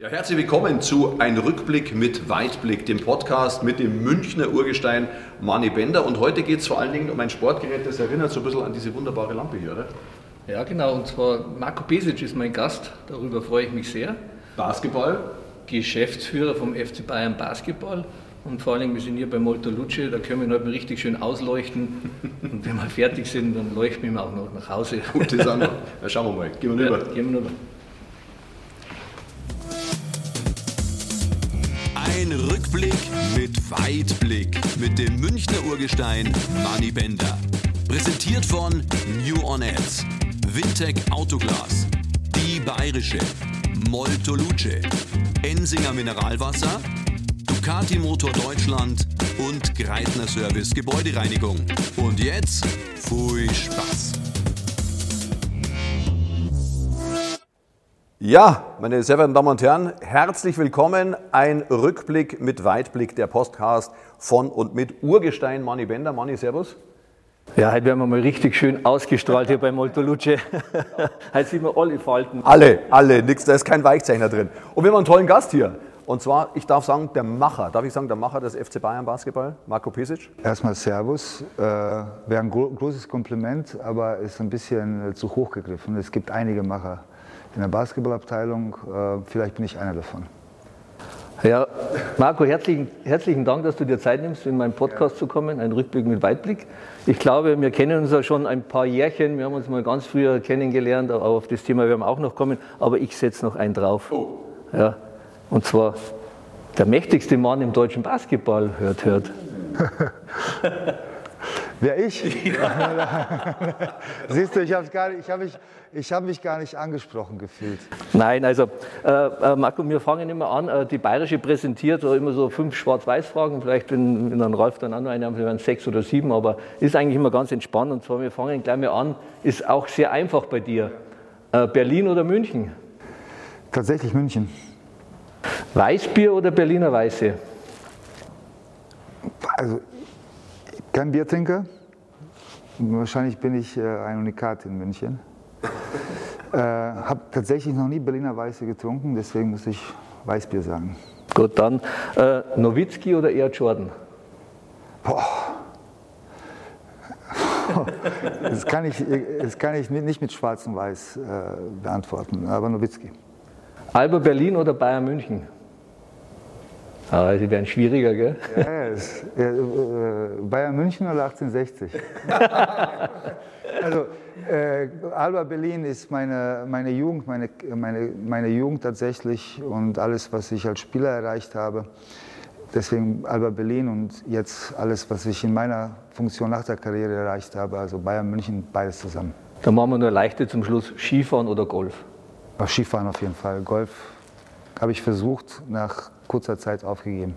Ja, herzlich willkommen zu Ein Rückblick mit Weitblick, dem Podcast mit dem Münchner Urgestein Mani Bender. Und heute geht es vor allen Dingen um ein Sportgerät, das erinnert so ein bisschen an diese wunderbare Lampe hier, oder? Ja, genau. Und zwar Marco Pesic ist mein Gast. Darüber freue ich mich sehr. Basketball. Geschäftsführer vom FC Bayern Basketball. Und vor allem, wir sind hier bei Molto Luce, da können wir heute mal richtig schön ausleuchten. Und wenn wir fertig sind, dann leuchten wir auch noch nach Hause. Gute Sache. Ja, schauen wir mal. Gehen wir rüber. Ja, gehen wir rüber. Ein Rückblick mit Weitblick mit dem Münchner Urgestein Mani Bender. Präsentiert von New On Ads, Wintec Autoglas, Die Bayerische, Molto Luce, Ensinger Mineralwasser, Ducati Motor Deutschland und Greitner Service Gebäudereinigung. Und jetzt, viel Spaß! Ja, meine sehr verehrten Damen und Herren, herzlich willkommen. Ein Rückblick mit Weitblick, der Podcast von und mit Urgestein Manni Bender. Manni, Servus. Ja, heute werden wir mal richtig schön ausgestrahlt hier bei Molto Luce. heute sieht man alle Falten. Alle, alle, nix, da ist kein Weichzeichner drin. Und wir haben einen tollen Gast hier. Und zwar, ich darf sagen, der Macher, darf ich sagen, der Macher des FC Bayern Basketball, Marco Pesic. Erstmal Servus. Äh, Wäre ein gro großes Kompliment, aber ist ein bisschen äh, zu hoch gegriffen. Es gibt einige Macher in der Basketballabteilung. Äh, vielleicht bin ich einer davon. Ja, Marco, herzlichen, herzlichen Dank, dass du dir Zeit nimmst, in meinen Podcast ja. zu kommen, ein Rückblick mit Weitblick. Ich glaube, wir kennen uns ja schon ein paar Jährchen, wir haben uns mal ganz früher kennengelernt, aber auf das Thema werden wir auch noch kommen, aber ich setze noch einen drauf. Oh. Ja, und zwar der mächtigste Mann im deutschen Basketball, hört, hört. Wer ich? Ja. Siehst du, ich habe hab mich, hab mich gar nicht angesprochen gefühlt. Nein, also äh, äh, Marco, wir fangen immer an. Äh, die Bayerische präsentiert immer so fünf Schwarz-Weiß-Fragen. Vielleicht, wenn, wenn dann Ralf dann auch noch eine haben, wären sechs oder sieben, aber ist eigentlich immer ganz entspannt. Und zwar, wir fangen gleich mal an. Ist auch sehr einfach bei dir. Äh, Berlin oder München? Tatsächlich München. Weißbier oder Berliner Weiße? Also kein Biertrinker. Wahrscheinlich bin ich äh, ein Unikat in München. äh, habe tatsächlich noch nie Berliner Weiße getrunken, deswegen muss ich Weißbier sagen. Gut, dann äh, Nowitzki oder eher Jordan? Boah. Das kann ich, das kann ich nicht mit Schwarz und Weiß äh, beantworten, aber Nowitzki. Alba Berlin oder Bayern München? Aber sie werden schwieriger, gell? Ja, ist, ja, äh, Bayern München oder 1860? also, äh, Alba Berlin ist meine, meine Jugend, meine, meine, meine Jugend tatsächlich und alles, was ich als Spieler erreicht habe. Deswegen Alba Berlin und jetzt alles, was ich in meiner Funktion nach der Karriere erreicht habe, also Bayern München, beides zusammen. Dann machen wir nur leichte zum Schluss, Skifahren oder Golf? Skifahren auf jeden Fall. Golf habe ich versucht, nach kurzer Zeit aufgegeben.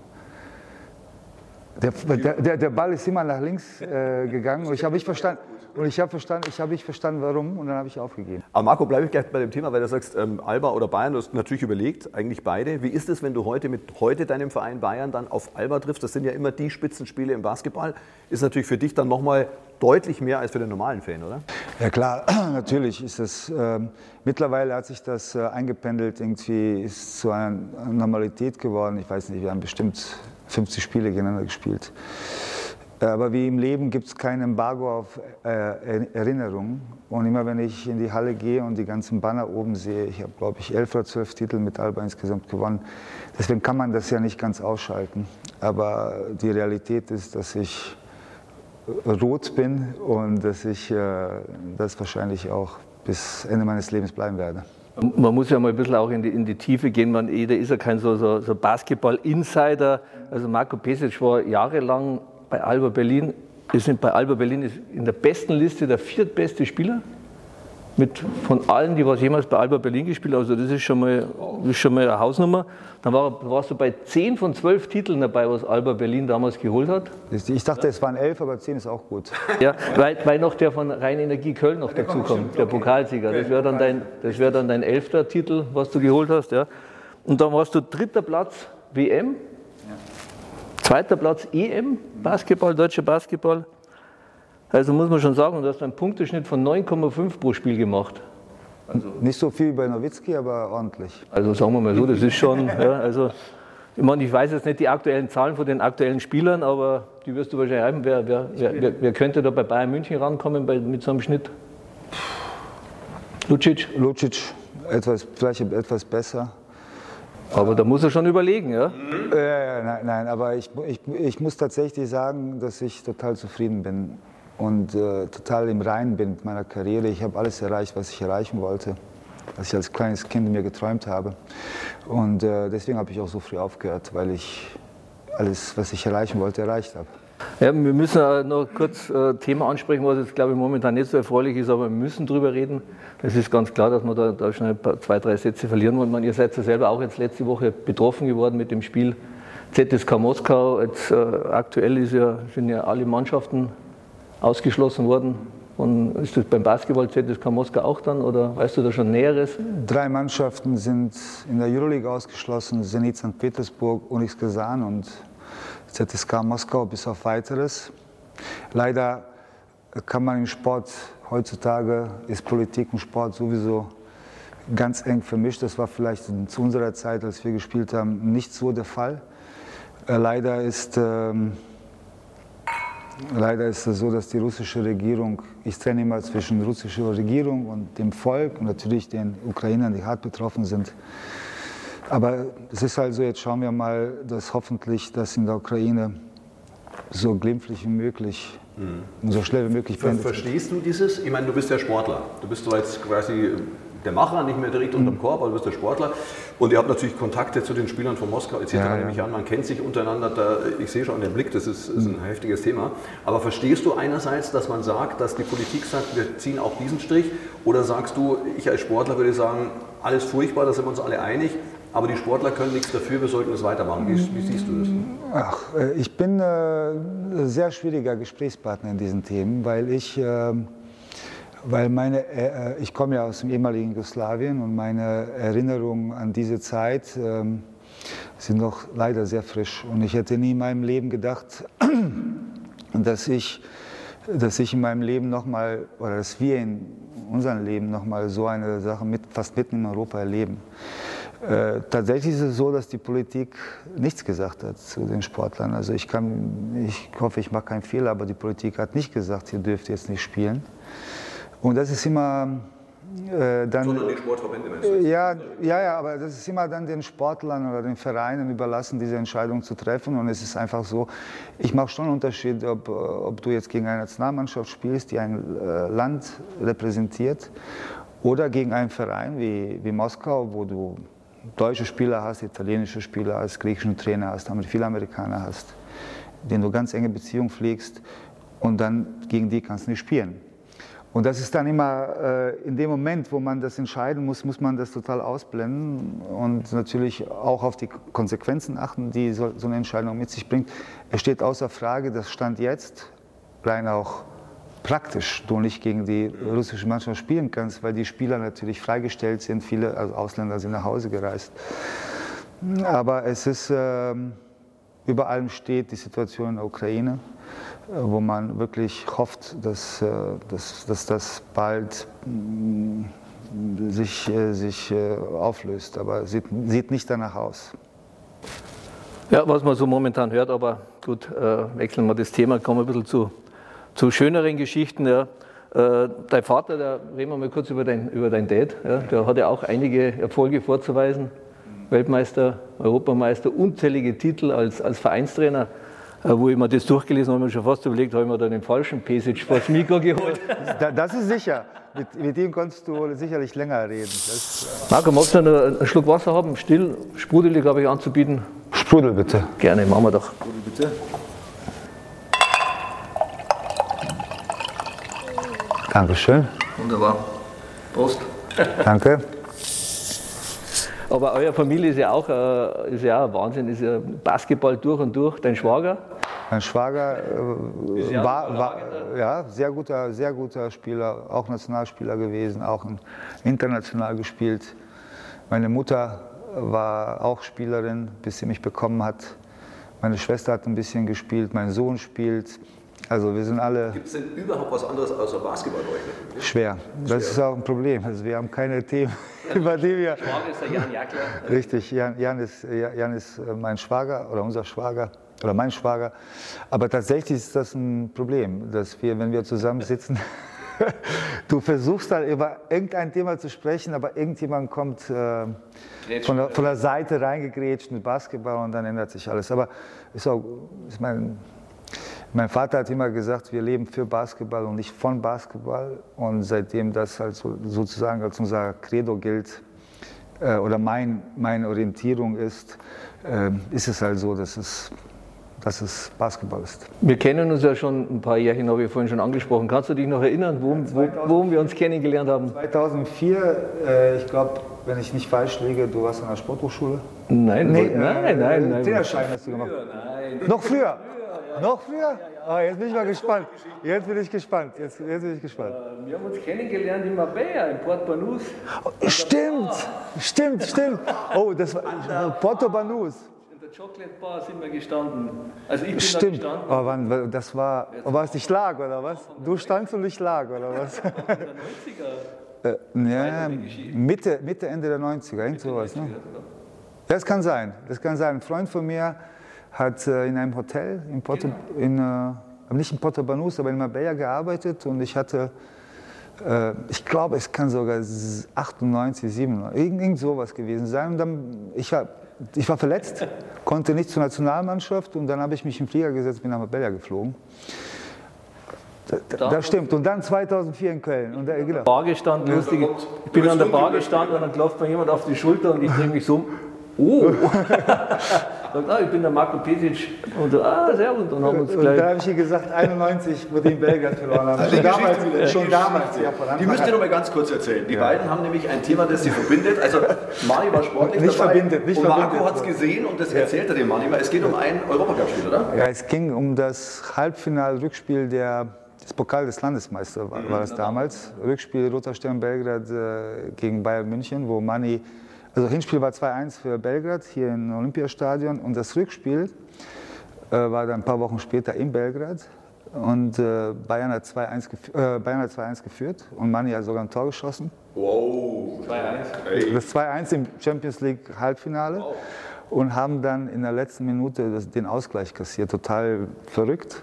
Der, der, der Ball ist immer nach links äh, gegangen und ich habe nicht verstanden. Und ich habe verstanden, ich habe nicht verstanden, warum, und dann habe ich aufgegeben. Aber Marco, bleibe ich gleich bei dem Thema, weil du sagst, ähm, Alba oder Bayern, du hast natürlich überlegt, eigentlich beide. Wie ist es, wenn du heute mit heute deinem Verein Bayern dann auf Alba triffst? Das sind ja immer die Spitzenspiele im Basketball. Ist natürlich für dich dann nochmal deutlich mehr als für den normalen Fan, oder? Ja klar, natürlich ist es. Äh, mittlerweile hat sich das äh, eingependelt, irgendwie ist zu einer Normalität geworden. Ich weiß nicht, wir haben bestimmt 50 Spiele gegeneinander gespielt. Äh, aber wie im Leben gibt es kein Embargo auf äh, Erinnerungen. Und immer wenn ich in die Halle gehe und die ganzen Banner oben sehe, ich habe, glaube ich, elf oder zwölf Titel mit Alba insgesamt gewonnen. Deswegen kann man das ja nicht ganz ausschalten. Aber die Realität ist, dass ich rot bin und dass ich äh, das wahrscheinlich auch bis Ende meines Lebens bleiben werde. Man muss ja mal ein bisschen auch in die, in die Tiefe gehen. Man, jeder ist ja kein so, so, so Basketball-Insider. Also Marco Pesic war jahrelang bei Alba Berlin. Wir sind bei Alba Berlin in der besten Liste der viertbeste Spieler. Mit, von allen, die was jemals bei Alba Berlin gespielt haben. Also das ist schon mal, ist schon mal eine Hausnummer. Dann war, warst du bei 10 von 12 Titeln dabei, was Alba Berlin damals geholt hat. Ich dachte, es waren 11, aber 10 ist auch gut. Ja, weil, weil noch der von Rhein Energie Köln noch dazu kommt, der Pokalsieger. Das wäre dann, dein, wär dann dein elfter Titel, was du geholt hast. Ja. Und dann warst du dritter Platz WM, zweiter Platz EM, Basketball, deutscher Basketball. Also muss man schon sagen, du hast einen Punkteschnitt von 9,5 pro Spiel gemacht. Also nicht so viel bei Nowitzki, aber ordentlich. Also sagen wir mal so, das ist schon, ja, also ich meine, ich weiß jetzt nicht die aktuellen Zahlen von den aktuellen Spielern, aber die wirst du wahrscheinlich haben. Wer, wer, wer, wer könnte da bei Bayern München rankommen bei, mit so einem Schnitt? Lucic? Lucic, etwas, vielleicht etwas besser. Aber da muss er schon überlegen, ja? Ja, ja nein, nein, aber ich, ich, ich muss tatsächlich sagen, dass ich total zufrieden bin und äh, total im Reinen bin mit meiner Karriere. Ich habe alles erreicht, was ich erreichen wollte, was ich als kleines Kind mir geträumt habe. Und äh, deswegen habe ich auch so früh aufgehört, weil ich alles, was ich erreichen wollte, erreicht habe. Ja, wir müssen noch kurz ein äh, Thema ansprechen, was jetzt, glaube ich, momentan nicht so erfreulich ist, aber wir müssen darüber reden. Es ist ganz klar, dass wir da, da schnell zwei, drei Sätze verlieren wollen. Ihr seid ja selber auch jetzt letzte Woche betroffen geworden mit dem Spiel ZSK Moskau. Jetzt, äh, aktuell ja, sind ja alle Mannschaften ausgeschlossen worden. Und ist das beim Basketball ZSK Moskau auch dann oder weißt du da schon Näheres? Drei Mannschaften sind in der Euroleague ausgeschlossen: Zenit St. Petersburg, Unix Kazan und ZSK Moskau bis auf weiteres. Leider kann man im Sport heutzutage ist Politik und Sport sowieso ganz eng vermischt. Das war vielleicht zu unserer Zeit, als wir gespielt haben, nicht so der Fall. Äh, leider ist ähm, Leider ist es so, dass die russische Regierung, ich trenne immer zwischen russischer Regierung und dem Volk und natürlich den Ukrainern, die hart betroffen sind. Aber es ist also, jetzt schauen wir mal, dass hoffentlich das in der Ukraine so glimpflich wie möglich mhm. so schnell wie möglich beendet Verstehst du dieses? Ich meine, du bist ja Sportler. Du bist so jetzt quasi der Macher, nicht mehr direkt unterm mhm. Korb, aber du bist der Sportler. Und ihr habt natürlich Kontakte zu den Spielern von Moskau etc. Ja, nehme ich an, man kennt sich untereinander. Da, ich sehe schon den Blick, das ist, ist ein mhm. heftiges Thema. Aber verstehst du einerseits, dass man sagt, dass die Politik sagt, wir ziehen auch diesen Strich? Oder sagst du, ich als Sportler würde sagen, alles furchtbar, da sind wir uns alle einig, aber die Sportler können nichts dafür, wir sollten es weitermachen. Wie, wie siehst du das? Ach, äh, ich bin äh, ein sehr schwieriger Gesprächspartner in diesen Themen, weil ich äh, weil meine, äh, ich komme ja aus dem ehemaligen Jugoslawien und meine Erinnerungen an diese Zeit ähm, sind noch leider sehr frisch. Und ich hätte nie in meinem Leben gedacht, dass ich, dass ich in meinem Leben nochmal, oder dass wir in unserem Leben nochmal so eine Sache mit, fast mitten in Europa erleben. Äh, tatsächlich ist es so, dass die Politik nichts gesagt hat zu den Sportlern. Also ich, kann, ich hoffe, ich mache keinen Fehler, aber die Politik hat nicht gesagt, ihr dürft jetzt nicht spielen. Und das ist immer äh, dann. Sondern die Sportverbände meinst? Ja, ja, ja, aber das ist immer dann den Sportlern oder den Vereinen überlassen, diese Entscheidung zu treffen. Und es ist einfach so, ich mache schon einen Unterschied, ob, ob du jetzt gegen eine Nationalmannschaft spielst, die ein äh, Land repräsentiert, oder gegen einen Verein wie, wie Moskau, wo du deutsche Spieler hast, italienische Spieler hast, griechischen Trainer hast, viele Amerikaner hast, denen du ganz enge Beziehungen pflegst und dann gegen die kannst du nicht spielen. Und das ist dann immer äh, in dem Moment, wo man das entscheiden muss, muss man das total ausblenden und natürlich auch auf die Konsequenzen achten, die so, so eine Entscheidung mit sich bringt. Es steht außer Frage, das Stand jetzt, rein auch praktisch, du nicht gegen die russische Mannschaft spielen kannst, weil die Spieler natürlich freigestellt sind, viele also Ausländer sind nach Hause gereist. Aber es ist, äh, über allem steht die Situation in der Ukraine wo man wirklich hofft, dass, äh, dass, dass das bald mm, sich, äh, sich äh, auflöst. Aber sieht, sieht nicht danach aus. Ja, was man so momentan hört, aber gut, äh, wechseln wir das Thema, kommen wir ein bisschen zu, zu schöneren Geschichten. Ja. Äh, dein Vater, da reden wir mal kurz über dein, über dein Dad, ja, der hat ja auch einige Erfolge vorzuweisen. Weltmeister, Europameister, unzählige Titel als, als Vereinstrainer. Äh, wo ich mir das durchgelesen habe, habe ich mir schon fast überlegt, habe ich mir da den falschen Pesic vor das Mikro geholt. Das ist sicher. Mit, mit ihm konntest du sicherlich länger reden. Das, Marco, magst du einen Schluck Wasser haben? Still, sprudelig habe ich anzubieten. Sprudel bitte. Gerne, machen wir doch. Sprudel bitte. Dankeschön. Wunderbar. Prost. Danke. Aber eure Familie ist ja auch, äh, ist ja auch Wahnsinn, ist ja Basketball durch und durch. Dein Schwager? Mein Schwager äh, war, war ja, sehr, guter, sehr guter Spieler, auch Nationalspieler gewesen, auch international gespielt. Meine Mutter war auch Spielerin, bis sie mich bekommen hat. Meine Schwester hat ein bisschen gespielt, mein Sohn spielt. Also wir sind alle Gibt es denn überhaupt was anderes außer Basketball euch? schwer. Das ist auch ein Problem. Also wir haben keine Themen, über die wir... Frage ist der Jan Jackler. Richtig, Jan, Jan, ist, Jan ist äh, mein Schwager oder unser Schwager oder mein Schwager. Aber tatsächlich ist das ein Problem, dass wir, wenn wir zusammensitzen, du versuchst dann über irgendein Thema zu sprechen, aber irgendjemand kommt äh, von, der, von der Seite reingegrätscht mit Basketball und dann ändert sich alles. Aber ist auch, ich meine, mein Vater hat immer gesagt, wir leben für Basketball und nicht von Basketball. Und seitdem das halt so, sozusagen als unser Credo gilt äh, oder mein, meine Orientierung ist, äh, ist es halt so, dass es, dass es Basketball ist. Wir kennen uns ja schon ein paar Jährchen, habe ich vorhin schon angesprochen. Kannst du dich noch erinnern, wo, wo, wo wir uns kennengelernt haben? 2004, äh, ich glaube, wenn ich nicht falsch liege, du warst an der Sporthochschule? Nein, Nee, nein, äh, nein, nein. Trainerschein hast du gemacht. Noch früher? Noch früher? Ah, jetzt bin ich mal gespannt. Jetzt bin ich gespannt. Jetzt, jetzt bin ich gespannt. Wir haben uns kennengelernt in Marbella, in Port Banús. Stimmt, stimmt, stimmt. Oh, das war Porto Banús. Der Chocolate Bar sind wir gestanden. Also ich bin Stimmt. da gestanden. Oh, wann, das war, war es nicht lag, oder was? Du standst und ich lag, oder was? In der 90er. Äh, ja, Mitte, Mitte, Ende der 90er, irgend sowas. Ne? Das kann sein, das kann sein. Ein Freund von mir hat äh, in einem Hotel in Porto, in, äh, nicht in Porto Banús, aber in Marbella gearbeitet und ich hatte, äh, ich glaube, es kann sogar 98, 97, irgend, irgend sowas gewesen sein. Und dann, ich, war, ich war verletzt, konnte nicht zur Nationalmannschaft und dann habe ich mich im Flieger gesetzt, bin nach Marbella geflogen. Da, das stimmt. Und dann 2004 in Köln. Und, äh, genau. Bar gestanden, lustig. Ich bin an der Bar gestanden und dann klopft mir jemand auf die Schulter und ich drehe mich so um. Oh! Sagt, ah, ich bin der Marco Pesic. Und so, ah, sehr gut. Und dann haben uns Und da habe ich ihr gesagt, 91, wo die in Belgrad verloren haben. Schon damals, schon damals ja, Die müsst ihr noch mal ganz kurz erzählen. Die beiden haben nämlich ein Thema, das sie verbindet. Also Mani war sportlich Nicht dabei verbindet, nicht und Marco hat es gesehen und das erzählt er dem Mani. Es geht um ein Europacup-Spiel, oder? Ja, es ging um das Halbfinal-Rückspiel der, des Pokal des Landesmeisters, war, war das damals. Rückspiel Roter Stern Belgrad äh, gegen Bayern München, wo Mani, also Hinspiel war 2-1 für Belgrad hier im Olympiastadion und das Rückspiel äh, war dann ein paar Wochen später in Belgrad. Und äh, Bayern hat 2-1 gef- äh, 2-1 geführt und Mani hat sogar ein Tor geschossen. Wow. Das 2-1 im Champions League Halbfinale und haben dann in der letzten Minute das, den Ausgleich kassiert. Total verrückt,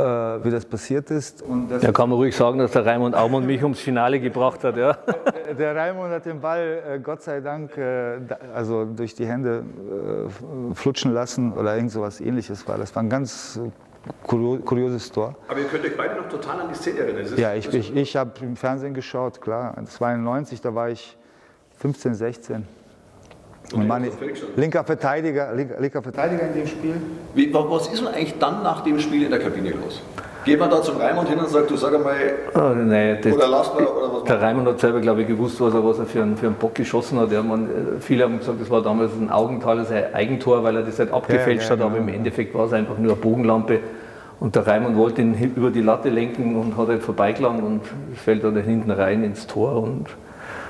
äh, wie das passiert ist. Und das, Da kann man ruhig sagen, dass der Raimund Aumann mich ums Finale gebracht hat. Ja. der Raimund hat den Ball, äh, Gott sei Dank, äh, also durch die Hände äh, flutschen lassen oder irgend sowas ähnliches war. Das war ein ganz äh, kurio- kurioses Tor. Aber ihr könnt euch beide noch total an die Szene erinnern. Ja, ich, ich, ich habe im Fernsehen geschaut, klar. 92, da war ich 15, 16. Und meine, linker Verteidiger, linker, linker Verteidiger in dem Spiel. Wie, wa- was ist denn eigentlich dann nach dem Spiel in der Kabine los? Geht man da zum Raimund hin und sagt, du sag einmal, Oh, nee, das, oder lass mal, oder was der Raimund hat selber, glaube ich, gewusst, was er, was er für, einen, für einen Bock geschossen hat. Ja, man, viele haben gesagt, das war damals ein Augenthaler, sein Eigentor, weil er das halt abgefälscht ja, hat, aber im Endeffekt war es einfach nur eine Bogenlampe. Und der Raimund wollte ihn über die Latte lenken und hat halt vorbeigelangt und fällt dann hinten rein ins Tor. Und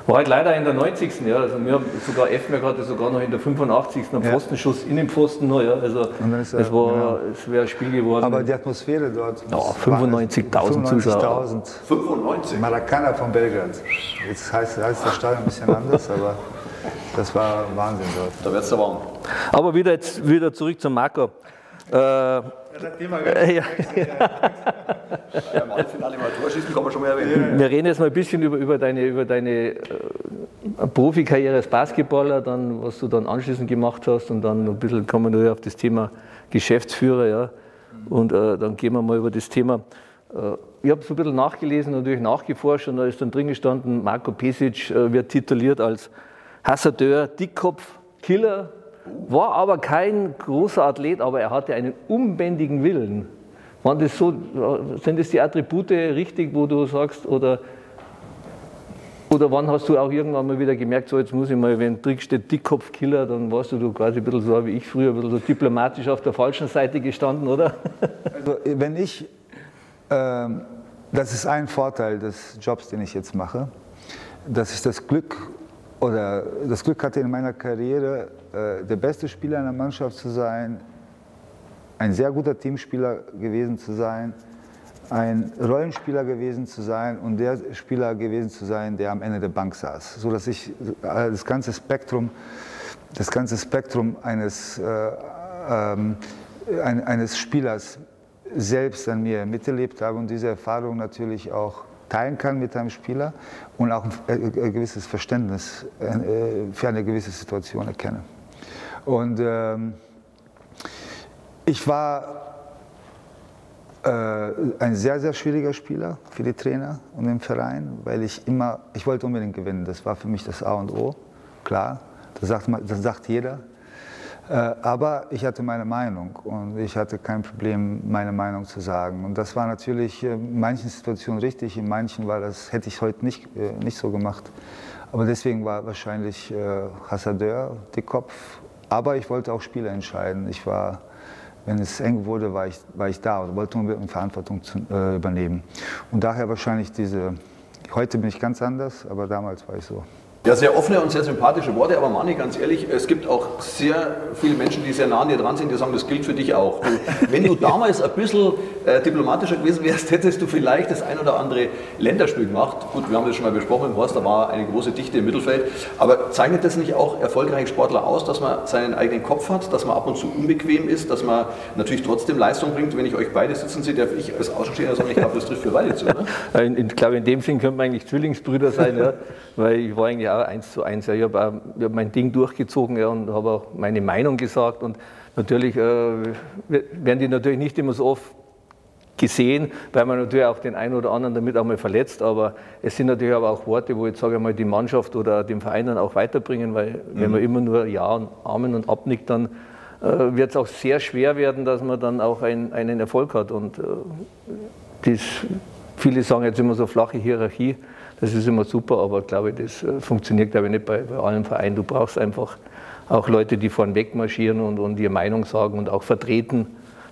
war halt leider in der 90. Ja, also wir haben sogar Effenberg hatte sogar noch in der 85. einen Ja. Pfostenschuss in den Pfosten noch. Ja, also es war, genau. es wäre ein Spiel geworden. Aber die Atmosphäre dort. Ja, 95.000 Zuschauer. 95.000. 95? Maracana von Belgrad. Jetzt heißt, heißt das Stadion ein bisschen anders, aber das war Wahnsinn dort. Da wird's da warm. Aber wieder, jetzt, wieder zurück zum Marco. Äh, ja, erwähnen. wir reden jetzt mal ein bisschen über, über deine, über deine äh, Profikarriere als Basketballer, dann, was du dann anschließend gemacht hast und dann ein bisschen kommen wir nur auf das Thema Geschäftsführer. Ja. Und äh, dann gehen wir mal über das Thema. Äh, ich habe so ein bisschen nachgelesen, natürlich nachgeforscht und da ist dann drin gestanden, Marco Pesic äh, wird tituliert als Hassadeur, Dickkopf, Killer, war aber kein großer Athlet, aber er hatte einen unbändigen Willen. Waren das so, sind das die Attribute richtig, wo du sagst, oder, oder wann hast du auch irgendwann mal wieder gemerkt, so jetzt muss ich mal, wenn drin steht Dickkopfkiller, dann warst du, du quasi ein bisschen so wie ich früher, ein bisschen so diplomatisch auf der falschen Seite gestanden, oder? Also wenn ich, ähm, das ist ein Vorteil des Jobs, den ich jetzt mache, dass ich das Glück oder das Glück hatte in meiner Karriere, äh, der beste Spieler einer Mannschaft zu sein, ein sehr guter Teamspieler gewesen zu sein, ein Rollenspieler gewesen zu sein und der Spieler gewesen zu sein, der am Ende der Bank saß, so dass ich das ganze Spektrum, das ganze Spektrum eines, äh, ähm, eines Spielers selbst an mir miterlebt habe und diese Erfahrung natürlich auch teilen kann mit einem Spieler und auch ein gewisses Verständnis äh, für eine gewisse Situation erkenne. Und ähm, ich war äh, ein sehr, sehr schwieriger Spieler für die Trainer und den Verein, weil ich immer, ich wollte unbedingt gewinnen. Das war für mich das A und O, klar. Das sagt, das sagt jeder. Äh, aber ich hatte meine Meinung und ich hatte kein Problem, meine Meinung zu sagen. Und das war natürlich in manchen Situationen richtig, in manchen war das, hätte ich heute nicht, äh, nicht so gemacht. Aber deswegen war wahrscheinlich Hassadeur der Kopf. Aber ich wollte auch Spiele entscheiden. Ich war wenn es eng wurde, war ich, war ich da und wollte unbedingt Verantwortung zu, äh, übernehmen. Und daher wahrscheinlich diese, heute bin ich ganz anders, aber damals war ich so. Ja, sehr offene und sehr sympathische Worte, aber Mani, ganz ehrlich, es gibt auch sehr viele Menschen, die sehr nah an dir dran sind, die sagen, das gilt für dich auch. Du, wenn du damals ein bisschen äh, diplomatischer gewesen wärst, hättest du vielleicht das ein oder andere Länderspiel gemacht. Gut, wir haben das schon mal besprochen im Horst, da war eine große Dichte im Mittelfeld. Aber zeichnet das nicht auch erfolgreiche Sportler aus, dass man seinen eigenen Kopf hat, dass man ab und zu unbequem ist, dass man natürlich trotzdem Leistung bringt? Wenn ich euch beide sitzen sehe, darf ich als Außenstehender sagen, ich glaube, das trifft für beide zu. Ne? Ich glaube, in dem Sinn könnte man eigentlich Zwillingsbrüder sein, ja? weil ich war eigentlich auch eins zu eins. Ja. Ich habe hab mein Ding durchgezogen ja, und habe auch meine Meinung gesagt. Und natürlich äh, werden die natürlich nicht immer so oft gesehen, weil man natürlich auch den einen oder anderen damit auch mal verletzt. Aber es sind natürlich aber auch Worte, wo ich sage mal die Mannschaft oder den Verein dann auch weiterbringen, weil mhm. wenn man immer nur Ja und Amen und abnickt, dann äh, wird es auch sehr schwer werden, dass man dann auch ein, einen Erfolg hat. Und äh, das, viele sagen jetzt immer so flache Hierarchie. Das ist immer super, aber glaube ich, das äh, funktioniert glaube ich nicht bei, bei allen Vereinen. Du brauchst einfach auch Leute, die vorn wegmarschieren und, und ihre Meinung sagen und auch vertreten.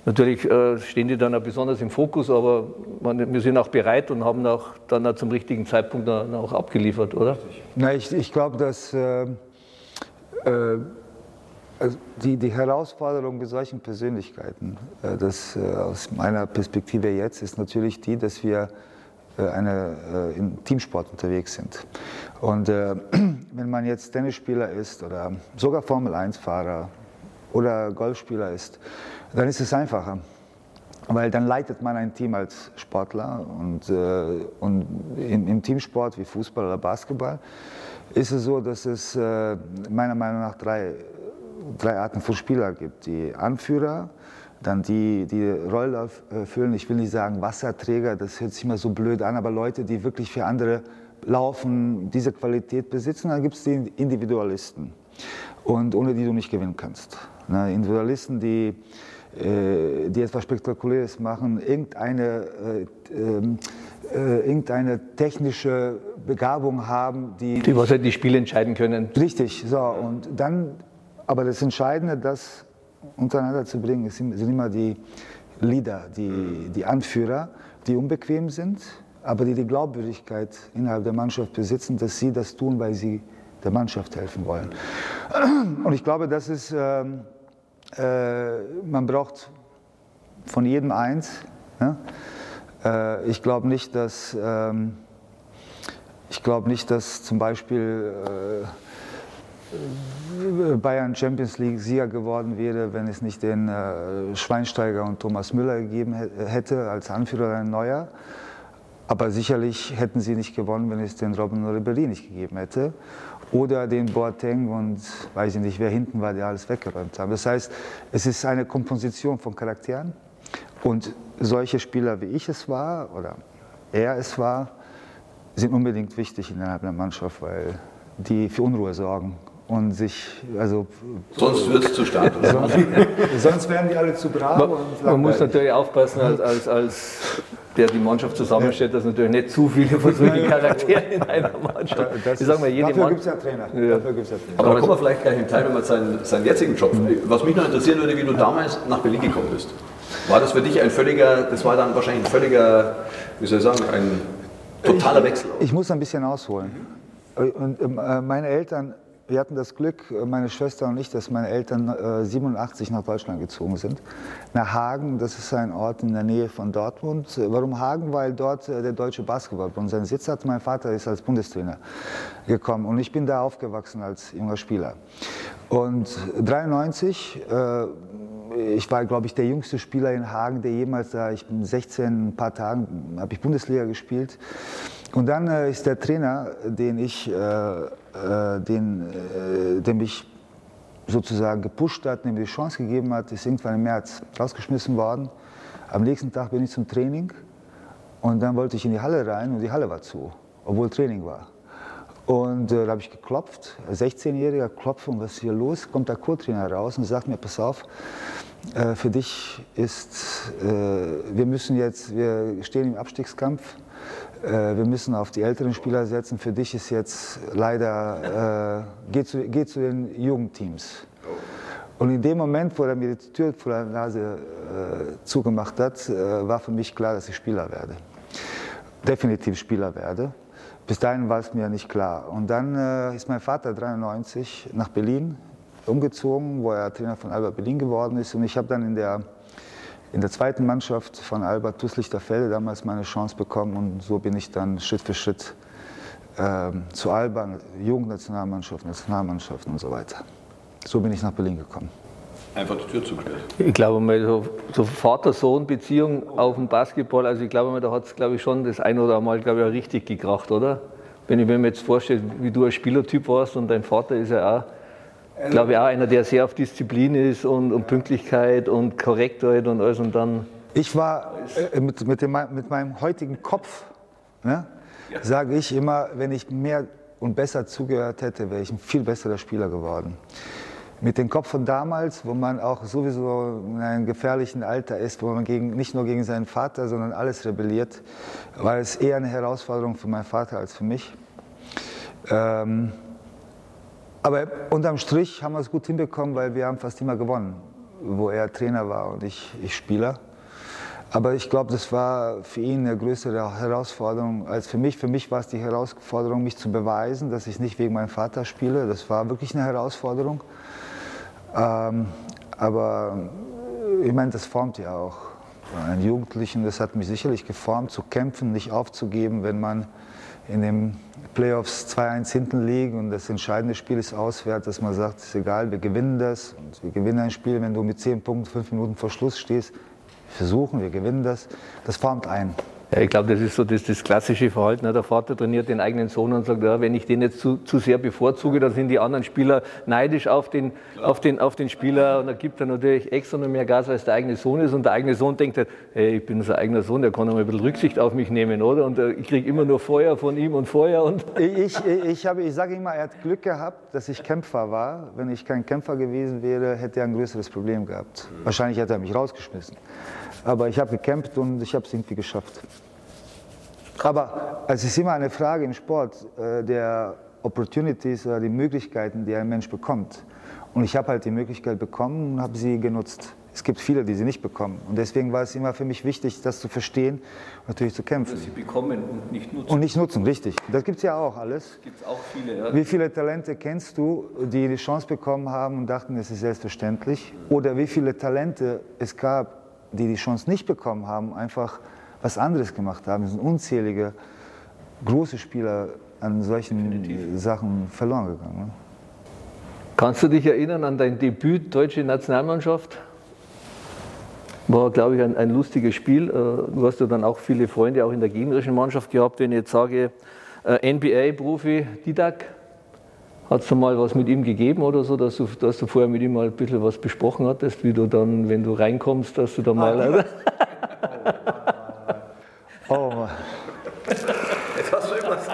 Natürlich äh, stehen die dann auch besonders im Fokus, aber wir sind auch bereit und haben auch dann auch zum richtigen Zeitpunkt auch abgeliefert, oder? Na, ich, ich glaube, dass äh, äh, also die, die Herausforderung mit solchen Persönlichkeiten, äh, das, aus meiner Perspektive jetzt, ist natürlich die, dass wir eine, äh, im Teamsport unterwegs sind. Und äh, wenn man jetzt Tennisspieler ist oder sogar Formel-1-Fahrer oder Golfspieler ist, dann ist es einfacher. Weil dann leitet man ein Team als Sportler und, äh, und im, im, Teamsport wie Fußball oder Basketball ist es so, dass es äh, meiner Meinung nach drei, drei Arten von Spielern gibt. Die Anführer, dann die, die Rolle erfüllen, ich will nicht sagen Wasserträger, das hört sich immer so blöd an, aber Leute, die wirklich für andere laufen, diese Qualität besitzen. Dann gibt es die Individualisten, und ohne die du nicht gewinnen kannst. Ne, Individualisten, die, äh, die etwas Spektakuläres machen, irgendeine, äh, ähm, äh, irgendeine technische Begabung haben, die. Die was halt die Spiele entscheiden können. Richtig, so. Und dann, aber das Entscheidende, das untereinander zu bringen, sind, sind immer die Leader, die, die Anführer, die unbequem sind, aber die die Glaubwürdigkeit innerhalb der Mannschaft besitzen, dass sie das tun, weil sie der Mannschaft helfen wollen. Und ich glaube, das ist, äh, äh, man braucht von jedem eins. Ja? Äh, ich glaube nicht, dass, ähm, ich glaube nicht, dass zum Beispiel äh, Bayern Champions League Sieger geworden wäre, wenn es nicht den äh, Schweinsteiger und Thomas Müller gegeben hätte als Anführer ein Neuer. Aber sicherlich hätten sie nicht gewonnen, wenn es den Robin Ribéry nicht gegeben hätte. Oder den Boateng und weiß ich nicht, wer hinten war, die alles weggeräumt haben. Das heißt, es ist eine Komposition von Charakteren. Und solche Spieler, wie ich es war oder er es war, sind unbedingt wichtig innerhalb der Mannschaft, weil die für Unruhe sorgen und sich, also. Sonst wird es zu stark. sonst, sonst werden die alle zu brav. Man, man muss natürlich aufpassen, als, als, als der die Mannschaft zusammenstellt, dass natürlich nicht zu viele von solchen Charakteren in einer Mannschaft. Das ich sag mal, jede dafür gibt es ja Trainer. Ja. Dafür gibt's ja Trainer. Aber da kommen wir vielleicht gleich im Teil, wenn man seinen, seinen jetzigen Job. Was mich noch interessieren würde, wie du damals nach Berlin gekommen bist. War das für dich ein völliger, das war dann wahrscheinlich ein völliger, wie soll ich sagen, ein totaler Wechsel? Ich, ich muss ein bisschen ausholen. Und, äh, meine Eltern wir hatten das Glück, äh, meine Schwester und ich, dass meine Eltern äh, 87 nach Deutschland gezogen sind. Nach Hagen, das ist ein Ort in der Nähe von Dortmund. Äh, warum Hagen? Weil dort äh, der deutsche Basketballbund seinen Sitz hat. Mein Vater ist als Bundestrainer gekommen und ich bin da aufgewachsen als junger Spieler. Und 93 äh, ich war, glaube ich, der jüngste Spieler in Hagen, der jemals da, ich bin 16, ein paar Tagen habe ich Bundesliga gespielt. Und dann ist der Trainer, den ich, äh, den, äh, der mich sozusagen gepusht hat, dem die Chance gegeben hat, ist irgendwann im März rausgeschmissen worden. Am nächsten Tag bin ich zum Training und dann wollte ich in die Halle rein und die Halle war zu, obwohl Training war. Und äh, da habe ich geklopft, 16-Jähriger klopft und was ist hier los? Kommt der Co-Trainer raus und sagt mir, pass auf, äh, für dich ist, äh, wir müssen jetzt, wir stehen im Abstiegskampf, wir müssen auf die älteren Spieler setzen. Für dich ist jetzt leider, äh, geh, zu, geh zu den Jugendteams. Und in dem Moment, wo er mir die Tür vor der Nase äh, zugemacht hat, äh, war für mich klar, dass ich Spieler werde. Definitiv Spieler werde. Bis dahin war es mir nicht klar. Und dann äh, ist mein Vater 93 nach Berlin umgezogen, wo er Trainer von Alba Berlin geworden ist. Und ich habe dann in der in der zweiten Mannschaft von Albert Tusslichterfelde damals meine Chance bekommen und so bin ich dann Schritt für Schritt äh, zu Alba, Jugendnationalmannschaft, Nationalmannschaft und so weiter. So bin ich nach Berlin gekommen. Einfach die Tür zugehört. Ich glaube mal, so, so Vater-Sohn-Beziehung auf dem Basketball, also ich glaube mal, da hat es, glaube ich, schon das ein oder andere Mal, glaube ich, auch richtig gekracht, oder? Wenn ich mir jetzt vorstelle, wie du als Spielertyp warst und dein Vater ist ja auch ich glaube auch einer, der sehr auf Disziplin ist und, und Pünktlichkeit und Korrektheit und alles und dann. Ich war äh, mit, mit, dem, mit, meinem heutigen Kopf, ne, ja. sage ich immer, wenn ich mehr und besser zugehört hätte, wäre ich ein viel besserer Spieler geworden. Mit dem Kopf von damals, wo man auch sowieso in einem gefährlichen Alter ist, wo man gegen, nicht nur gegen seinen Vater, sondern alles rebelliert, war es eher eine Herausforderung für meinen Vater als für mich. Ähm, aber unterm Strich haben wir es gut hinbekommen, weil wir haben fast immer gewonnen, wo er Trainer war und ich, ich Spieler. Aber ich glaube, das war für ihn eine größere Herausforderung als für mich. Für mich war es die Herausforderung, mich zu beweisen, dass ich nicht wegen meinem Vater spiele. Das war wirklich eine Herausforderung. Ähm, aber ich meine, das formt ja auch einen Jugendlichen. Das hat mich sicherlich geformt, zu kämpfen, nicht aufzugeben, wenn man in den Playoffs 2-1 hinten liegen und das entscheidende Spiel ist auswärts, dass man sagt, ist egal, wir gewinnen das und wir gewinnen ein Spiel, wenn du mit 10 Punkten, 5 Minuten vor Schluss stehst, versuchen, wir gewinnen das, das formt ein. Ja, ich glaube, das ist so das, das klassische Verhalten. Ne? Der Vater trainiert den eigenen Sohn und sagt, ja, wenn ich den jetzt zu, zu sehr bevorzuge, dann sind die anderen Spieler neidisch auf den, auf den, auf den Spieler und er gibt dann natürlich extra noch mehr Gas, als der eigene Sohn ist. Und der eigene Sohn denkt, halt, hey, ich bin sein eigener Sohn, der kann noch mal ein bisschen Rücksicht auf mich nehmen, oder? Und äh, ich kriege immer nur Feuer von ihm und Feuer. Und ich ich, ich, ich sage immer, er hat Glück gehabt, dass ich Kämpfer war. Wenn ich kein Kämpfer gewesen wäre, hätte er ein größeres Problem gehabt. Wahrscheinlich hätte er mich rausgeschmissen. Aber ich habe gekämpft und ich habe es irgendwie geschafft. Aber es ist immer eine Frage im Sport äh, der Opportunities oder die Möglichkeiten, die ein Mensch bekommt. Und ich habe halt die Möglichkeit bekommen und habe sie genutzt. Es gibt viele, die sie nicht bekommen. Und deswegen war es immer für mich wichtig, das zu verstehen und natürlich zu kämpfen. Dass sie bekommen und nicht nutzen. Und nicht nutzen, richtig. Das gibt es ja auch alles. Gibt auch viele, ja. Wie viele Talente kennst du, die die Chance bekommen haben und dachten, es ist selbstverständlich? Oder wie viele Talente es gab, die die Chance nicht bekommen haben, einfach was anderes gemacht haben. Es sind unzählige große Spieler an solchen Definitiv. Sachen verloren gegangen. Ne? Kannst du dich erinnern an dein Debüt deutsche Nationalmannschaft? War, glaube ich, ein, ein, lustiges Spiel. Äh, du hast ja dann auch viele Freunde auch in der gegnerischen Mannschaft gehabt. Wenn ich jetzt sage, äh, NBA-Profi Didak, hat es mal was mit ihm gegeben oder so, dass du, dass du vorher mit ihm mal ein bisschen was besprochen hattest, wie du dann, wenn du reinkommst, dass du da mal. Ah, Oh. Jetzt hast du irgendwas.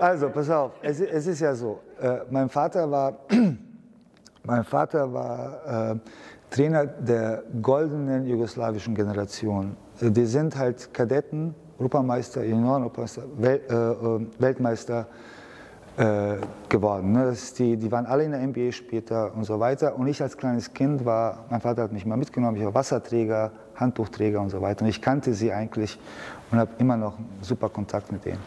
Also, pass auf, es, es ist ja so. Äh, mein Vater war, mein Vater war äh, Trainer der goldenen jugoslawischen Generation. Die sind halt Kadetten, Europameister, Junioren, Europameister, Wel, äh, äh, Weltmeister äh, geworden. Ne? Die, die waren alle in der NBA später und so weiter. Und ich als kleines Kind war, mein Vater hat mich mal mitgenommen, ich war Wasserträger, Handtuchträger und so weiter. Und ich kannte sie eigentlich und habe immer noch super Kontakt mit denen.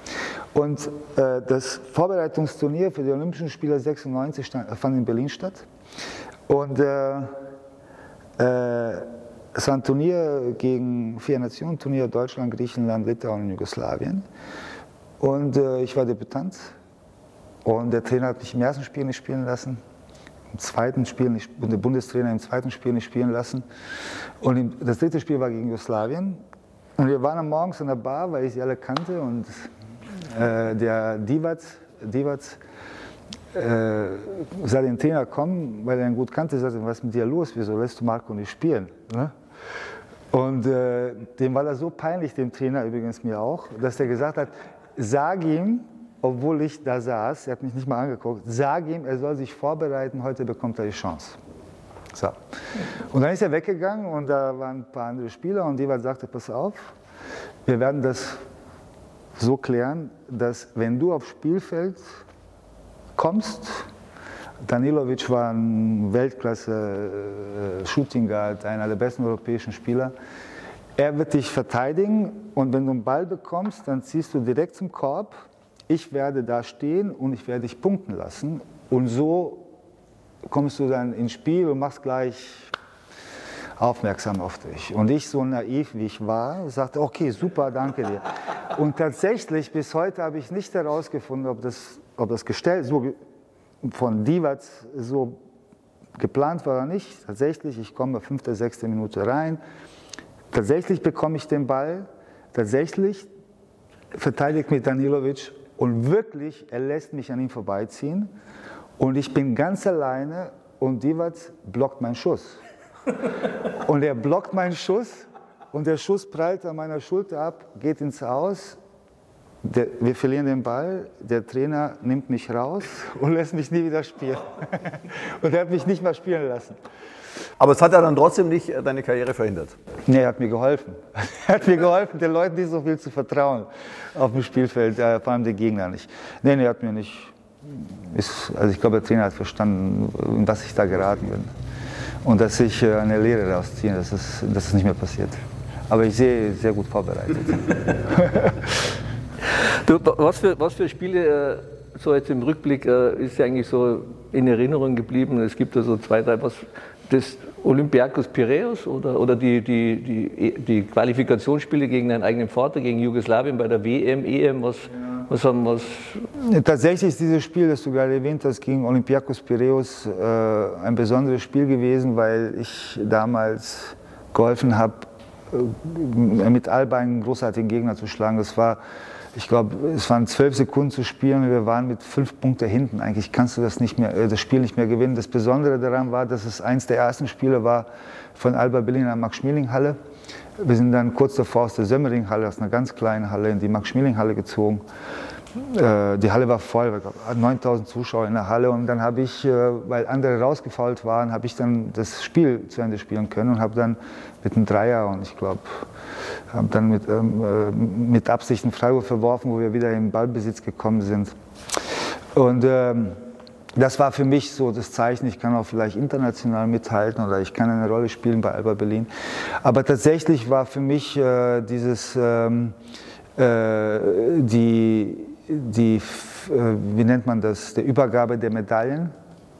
Und äh, das Vorbereitungsturnier für die Olympischen Spiele 96 stand, fand in Berlin statt. Und äh, äh, es war ein Turnier gegen vier Nationen, Turnier Deutschland, Griechenland, Litauen und Jugoslawien. Und äh, ich war Debütant und der Trainer hat mich im ersten Spiel nicht spielen lassen, im zweiten Spiel nicht, und der Bundestrainer im zweiten Spiel nicht spielen lassen. Und das dritte Spiel war gegen Jugoslawien. Und wir waren Morgens in der Bar, weil ich sie alle kannte. Und äh, der Divac, Divac äh, sah den Trainer kommen, weil er ihn gut kannte, sagte, was ist mit dir los, wieso lässt du Marco nicht spielen? Ne? Und äh, dem war das so peinlich, dem Trainer übrigens mir auch, dass er gesagt hat, sag ihm, obwohl ich da saß, er hat mich nicht mal angeguckt, sag ihm, er soll sich vorbereiten, heute bekommt er die Chance. So. Und dann ist er weggegangen und da waren ein paar andere Spieler und jemand sagte, pass auf, wir werden das so klären, dass wenn du aufs Spielfeld kommst, Danilovic war ein Weltklasse-Shooting Guard, einer der besten europäischen Spieler. Er wird dich verteidigen und wenn du einen Ball bekommst, dann ziehst du direkt zum Korb ich werde da stehen und ich werde dich punkten lassen. Und so kommst du dann ins Spiel und machst gleich aufmerksam auf dich. Und ich, so naiv wie ich war, sagte, okay, super, danke dir. Und tatsächlich, bis heute habe ich nicht herausgefunden, ob das, ob das Gestell so von Divac so geplant war oder nicht. Tatsächlich, ich komme fünfte, sechste Minute rein. Tatsächlich bekomme ich den Ball. Tatsächlich verteidigt mich Danilovic und wirklich, er lässt mich an ihm vorbeiziehen und ich bin ganz alleine und Divac blockt meinen Schuss. und er blockt meinen Schuss und der Schuss prallt an meiner Schulter ab, geht ins Aus. Der, wir verlieren den Ball, der Trainer nimmt mich raus und lässt mich nie wieder spielen. und er hat mich nicht mehr spielen lassen. Aber es hat ja dann trotzdem nicht äh, deine Karriere verhindert. Nee, er hat mir geholfen. Er hat mir geholfen, den Leuten nicht so viel zu vertrauen auf dem Spielfeld, äh, vor allem den Gegner nicht. Nee, nee, er hat mir nicht. Ist, also ich glaube, der Trainer hat verstanden, in was ich da geraten bin. Und dass ich äh, eine Lehre rausziehe, dass es, dass es nicht mehr passiert. Aber ich sehe sehr gut vorbereitet. du, was, für, was für Spiele, so jetzt im Rückblick, ist ja eigentlich so in Erinnerung geblieben? Es gibt ja so zwei, drei, was das Olympiakos Piräus oder, oder die, die, die, die Qualifikationsspiele gegen deinen eigenen Vater, gegen Jugoslawien bei der WM, EM, was, was haben was? Tatsächlich ist dieses Spiel, das du gerade erwähnt hast, gegen Olympiakos Piräus äh, ein besonderes Spiel gewesen, weil ich damals geholfen habe, äh, mit Alba einen großartigen Gegner zu schlagen. Das war ich glaube, es waren zwölf Sekunden zu spielen und wir waren mit fünf Punkten hinten. Eigentlich kannst du das, nicht mehr, äh, das Spiel nicht mehr gewinnen. Das Besondere daran war, dass es eins der ersten Spiele war von Alba Berlin in der Max-Schmeling-Halle. Wir sind dann kurz davor aus der Sömmering-Halle, aus einer ganz kleinen Halle, in die Max-Schmeling-Halle gezogen. Äh, die Halle war voll, 9000 Zuschauer in der Halle und dann habe ich, äh, weil andere rausgefault waren, habe ich dann das Spiel zu Ende spielen können und habe dann mit einem Dreier und ich glaube, habe dann mit, ähm, äh, mit Absicht einen Freiwurf verworfen, wo wir wieder in Ballbesitz gekommen sind. Und ähm, das war für mich so das Zeichen, ich kann auch vielleicht international mithalten oder ich kann eine Rolle spielen bei Alba Berlin. Aber tatsächlich war für mich äh, dieses, ähm, äh, die, die, äh, wie nennt man das, der Übergabe der Medaillen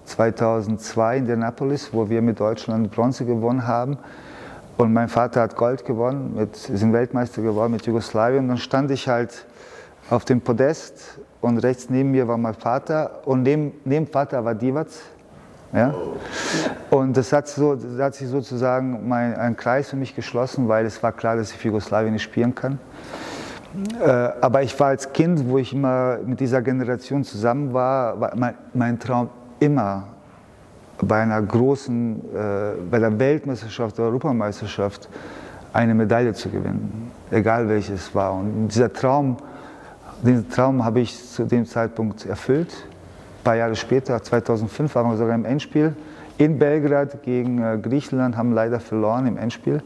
2002 in Indianapolis, wo wir mit Deutschland Bronze gewonnen haben. Und mein Vater hat Gold gewonnen, mit, sind Weltmeister geworden mit Jugoslawien. Und dann stand ich halt auf dem Podest und rechts neben mir war mein Vater und neben, neben Vater war Divac. Ja? Und das hat, so, das hat sich sozusagen mein, ein Kreis für mich geschlossen, weil es war klar, dass ich für Jugoslawien nicht spielen kann. Äh, aber ich war als Kind, wo ich immer mit dieser Generation zusammen war, war mein, mein Traum immer bei einer großen, äh, bei der Weltmeisterschaft, der Europameisterschaft eine Medaille zu gewinnen, egal welches war. Und dieser Traum, diesen Traum habe ich zu dem Zeitpunkt erfüllt. Ein paar Jahre später, 2005, waren wir sogar im Endspiel in Belgrad gegen äh, Griechenland, haben leider verloren im Endspiel.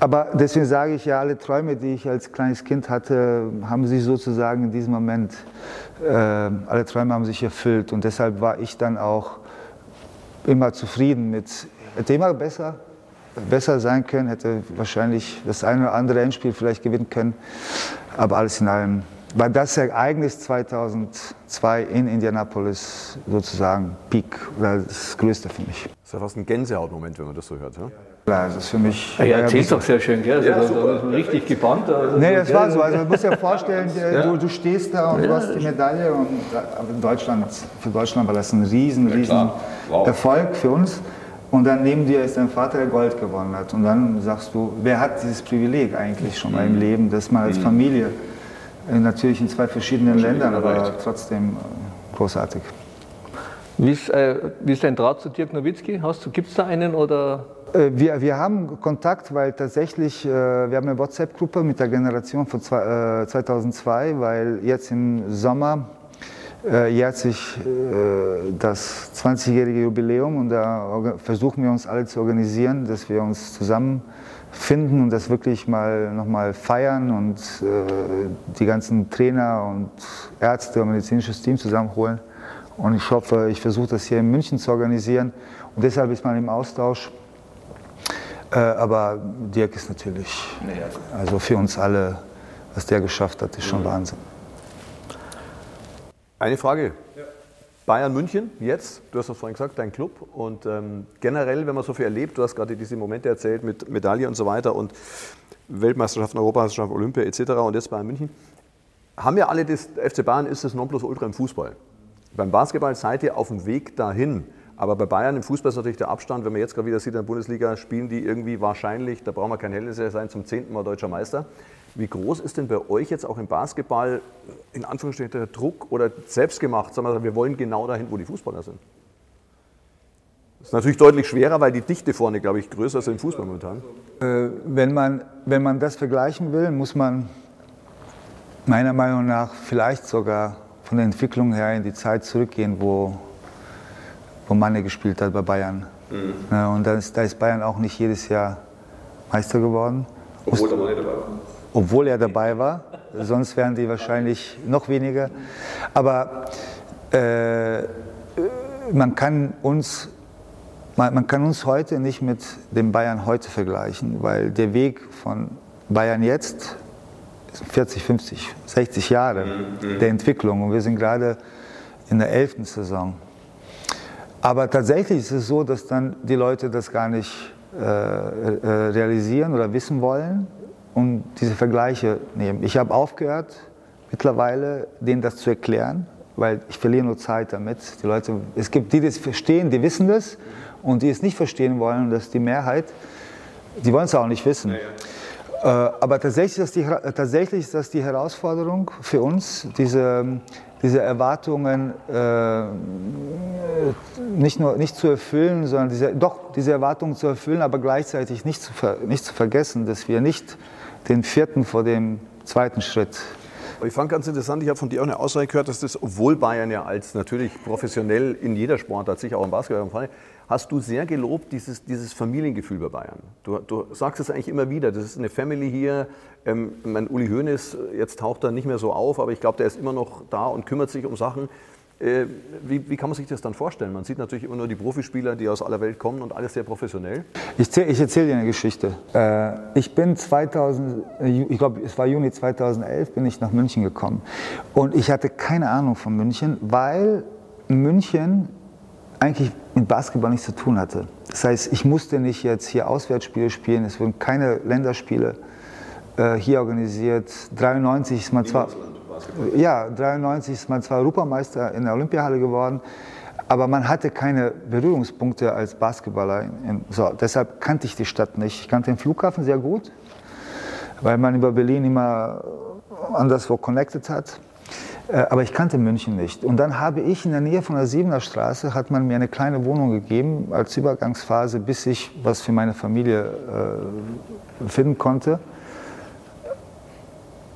aber deswegen sage ich ja, alle Träume, die ich als kleines Kind hatte, haben sich sozusagen in diesem Moment, äh, alle Träume haben sich erfüllt. Und deshalb war ich dann auch immer zufrieden mit, hätte immer besser, besser sein können, hätte wahrscheinlich das eine oder andere Endspiel vielleicht gewinnen können. Aber alles in allem war das Ereignis 2002 in Indianapolis sozusagen Peak oder das Größte für mich. Das ist ja fast ein Gänsehautmoment, wenn man das so hört. Ja? Klar, das ist für mich. Ja, erzählt doch sehr schön, gell? Ja, Also, super. da ist man richtig gebannt. Also, Nee, das war so. Also du musst dir vorstellen, du, du stehst da und du hast die Medaille und in Deutschland, für Deutschland war das ein riesen, riesen. Wow. Erfolg für uns. Und dann neben dir ist dein Vater, der Gold gewonnen hat. Und dann sagst du, wer hat dieses Privileg eigentlich schon mal im Leben, dass man als Familie, äh, natürlich in zwei verschiedenen Ländern, aber trotzdem äh, großartig. Wie ist, äh, wie ist dein Draht zu Dirk Nowitzki? Gibt es da einen oder? Äh, Wir, wir haben Kontakt, weil tatsächlich, äh, wir haben eine WhatsApp-Gruppe mit der Generation von zwei, äh, 2002, weil jetzt im Sommer äh, jährt sich das 20-jährige Jubiläum und da versuchen wir uns alle zu organisieren, dass wir uns zusammenfinden und das wirklich mal nochmal feiern und die ganzen Trainer und Ärzte und medizinisches Team zusammenholen. Und ich hoffe, ich versuche das hier in München zu organisieren und deshalb ist man im Austausch. Äh, aber Dirk ist natürlich, also für uns alle, was der geschafft hat, ist schon Wahnsinn. Eine Frage. Bayern München, jetzt, du hast das vorhin gesagt, dein Club. Und ähm, generell, wenn man so viel erlebt, du hast gerade diese Momente erzählt mit Medaille und so weiter und Weltmeisterschaften, Europameisterschaft, Olympia etc. und jetzt Bayern München, haben ja alle das, FC Bayern ist das Nonplusultra im Fußball. Beim Basketball seid ihr auf dem Weg dahin. Aber bei Bayern im Fußball ist natürlich der Abstand, wenn man jetzt gerade wieder sieht, in der Bundesliga spielen die irgendwie wahrscheinlich, da brauchen wir kein Hellseher sein, zum zehnten Mal deutscher Meister. Wie groß ist denn bei euch jetzt auch im Basketball in Anführungsstrichen der Druck oder selbstgemacht, sagen wir, wir wollen genau dahin, wo die Fußballer sind? Das ist natürlich deutlich schwerer, weil die Dichte vorne, glaube ich, größer ist im Fußball momentan. Äh, wenn, man, wenn man das vergleichen will, muss man meiner Meinung nach vielleicht sogar von der Entwicklung her in die Zeit zurückgehen, wo, wo Manne gespielt hat bei Bayern. Ja, und da ist, da ist Bayern auch nicht jedes Jahr Meister geworden. Obwohl der Mann dabei war. obwohl er dabei war. Sonst wären die wahrscheinlich noch weniger. Aber äh, man, kann uns, man, man kann uns heute nicht mit dem Bayern heute vergleichen, weil der Weg von Bayern jetzt ist 40, 50, 60 Jahre der Entwicklung und wir sind gerade in der elften Saison. Aber tatsächlich ist es so, dass dann die Leute das gar nicht äh, äh, realisieren oder wissen wollen und diese Vergleiche nehmen. Ich habe aufgehört, mittlerweile denen das zu erklären, weil ich verliere nur Zeit damit. Die Leute, es gibt die, die es verstehen, die wissen das und die es nicht verstehen wollen, und das ist die Mehrheit, die wollen es auch nicht wissen. Äh, Aber tatsächlich ist, das die, tatsächlich ist das die Herausforderung für uns, diese, diese Erwartungen äh, nicht nur nicht zu erfüllen, sondern diese, doch diese Erwartungen zu erfüllen, aber gleichzeitig nicht zu, nicht zu vergessen, dass wir nicht den vierten vor dem zweiten Schritt. Ich fand ganz interessant, ich habe von dir auch eine Aussage gehört, dass das, obwohl Bayern ja als natürlich professionell in jeder Sportart, sicher auch im Basketball, hast du sehr gelobt, dieses, dieses Familiengefühl bei Bayern. Du, du sagst es eigentlich immer wieder, das ist eine Family hier. Ähm, mein Uli Hoeneß, jetzt taucht er nicht mehr so auf, aber ich glaube, der ist immer noch da und kümmert sich um Sachen. Äh, wie, wie kann man sich das dann vorstellen? Man sieht natürlich immer nur die Profispieler, die aus aller Welt kommen und alles sehr professionell. Ich, ich erzähle dir eine Geschichte. Äh, ich bin 2000, äh, ich glaube, es war Juni 2011, bin ich nach München gekommen. Und ich hatte keine Ahnung von München, weil München eigentlich mit Basketball nichts zu tun hatte. Das heißt, ich musste nicht jetzt hier Auswärtsspiele spielen, es wurden keine Länderspiele äh, hier organisiert. 93 ist man zwar... Ja, 93 ist man zwar Europameister in der Olympiahalle geworden, aber man hatte keine Berührungspunkte als Basketballer. So, deshalb kannte ich die Stadt nicht. Ich kannte den Flughafen sehr gut, weil man über Berlin immer anderswo connected hat. Äh, Aber ich kannte München nicht. Und dann habe ich in der Nähe von der Siebener Straße, hat man mir eine kleine Wohnung gegeben als Übergangsphase, bis ich was für meine Familie äh, finden konnte.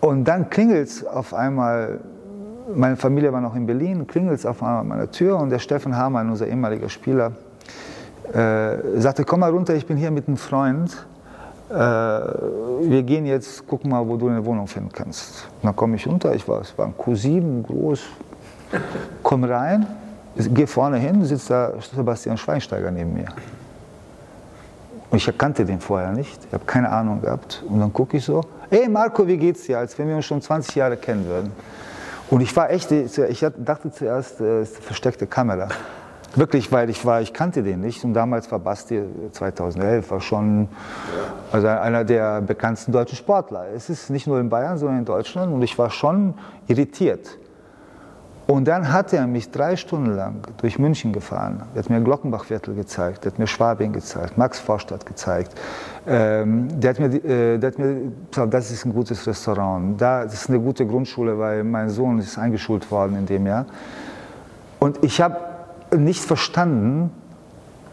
Und dann klingelt es auf einmal, meine Familie war noch in Berlin, klingelt es auf einmal an meiner Tür und der Steffen Hamann, unser ehemaliger Spieler, äh, sagte, komm mal runter, ich bin hier mit einem Freund wir gehen jetzt, guck mal, wo du eine Wohnung finden kannst. Und dann komme ich runter, ich war, es war ein Q7, groß, komm rein, gehe vorne hin, sitzt da Sebastian Schweinsteiger neben mir. Und ich kannte den vorher nicht, ich habe keine Ahnung gehabt. Und dann gucke ich so, hey Marco, wie geht's dir? Als wenn wir uns schon 20 Jahre kennen würden. Und ich war echt, ich dachte zuerst, es ist eine versteckte Kamera. Wirklich, weil ich war, ich kannte den nicht. Und damals war Basti 2011 war schon also einer der bekanntesten deutschen Sportler. Es ist nicht nur in Bayern, sondern in Deutschland. Und ich war schon irritiert. Und dann hat er mich drei Stunden lang durch München gefahren. Er hat mir Glockenbachviertel gezeigt, er hat mir Schwabing gezeigt, Max Vorstadt gezeigt. Ähm, der, hat mir, äh, der hat mir gesagt, das ist ein gutes Restaurant. Da, das ist eine gute Grundschule, weil mein Sohn ist eingeschult worden in dem Jahr. Und ich habe nicht verstanden,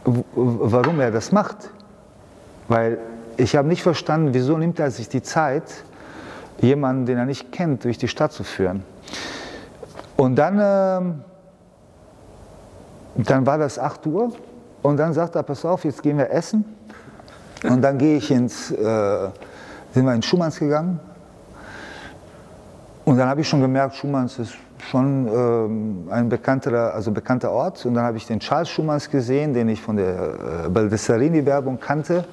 warum er das macht. Weil ich habe nicht verstanden, wieso nimmt er sich die Zeit, jemanden, den er nicht kennt, durch die Stadt zu führen. Und dann, äh, dann war das 8 Uhr und dann sagt er, pass auf, jetzt gehen wir essen. Und dann gehe ich ins, äh, sind wir in Schumanns gegangen. Und dann habe ich schon gemerkt, Schumanns ist schon ähm, ein bekannter, also bekannter Ort. Und dann habe ich den Charles Schumanns gesehen, den ich von der äh, Baldessarini-Werbung kannte,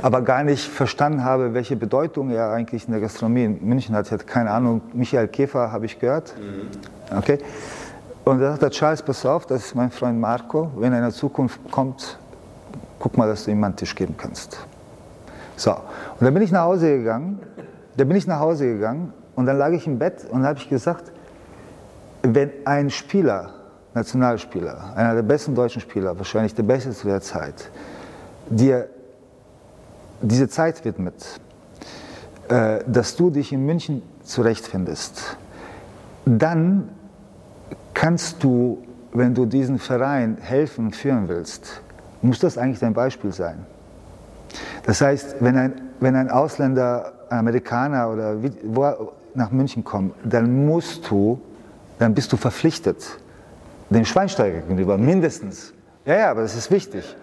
aber gar nicht verstanden habe, welche Bedeutung er eigentlich in der Gastronomie in München hat. Ich hatte keine Ahnung. Michael Käfer habe ich gehört. Mhm. Okay? Und da sagt der Charles, pass auf, das ist mein Freund Marco. Wenn er in der Zukunft kommt, guck mal, dass du ihm einen Tisch geben kannst. So, und dann bin ich nach Hause gegangen. Da bin ich nach Hause gegangen und dann lag ich im Bett und habe ich gesagt, wenn ein Spieler, Nationalspieler, einer der besten deutschen Spieler, wahrscheinlich der beste zu der Zeit, dir diese Zeit widmet, äh, dass du dich in München zurechtfindest, dann kannst du, wenn du diesen Verein helfen, führen willst, muss das eigentlich dein Beispiel sein. Das heißt, wenn ein, wenn ein Ausländer, Amerikaner oder wie, nach München kommt, dann musst du, dann bist du verpflichtet, dem Schweinsteiger gegenüber, mindestens. Ja, ja, aber das ist wichtig,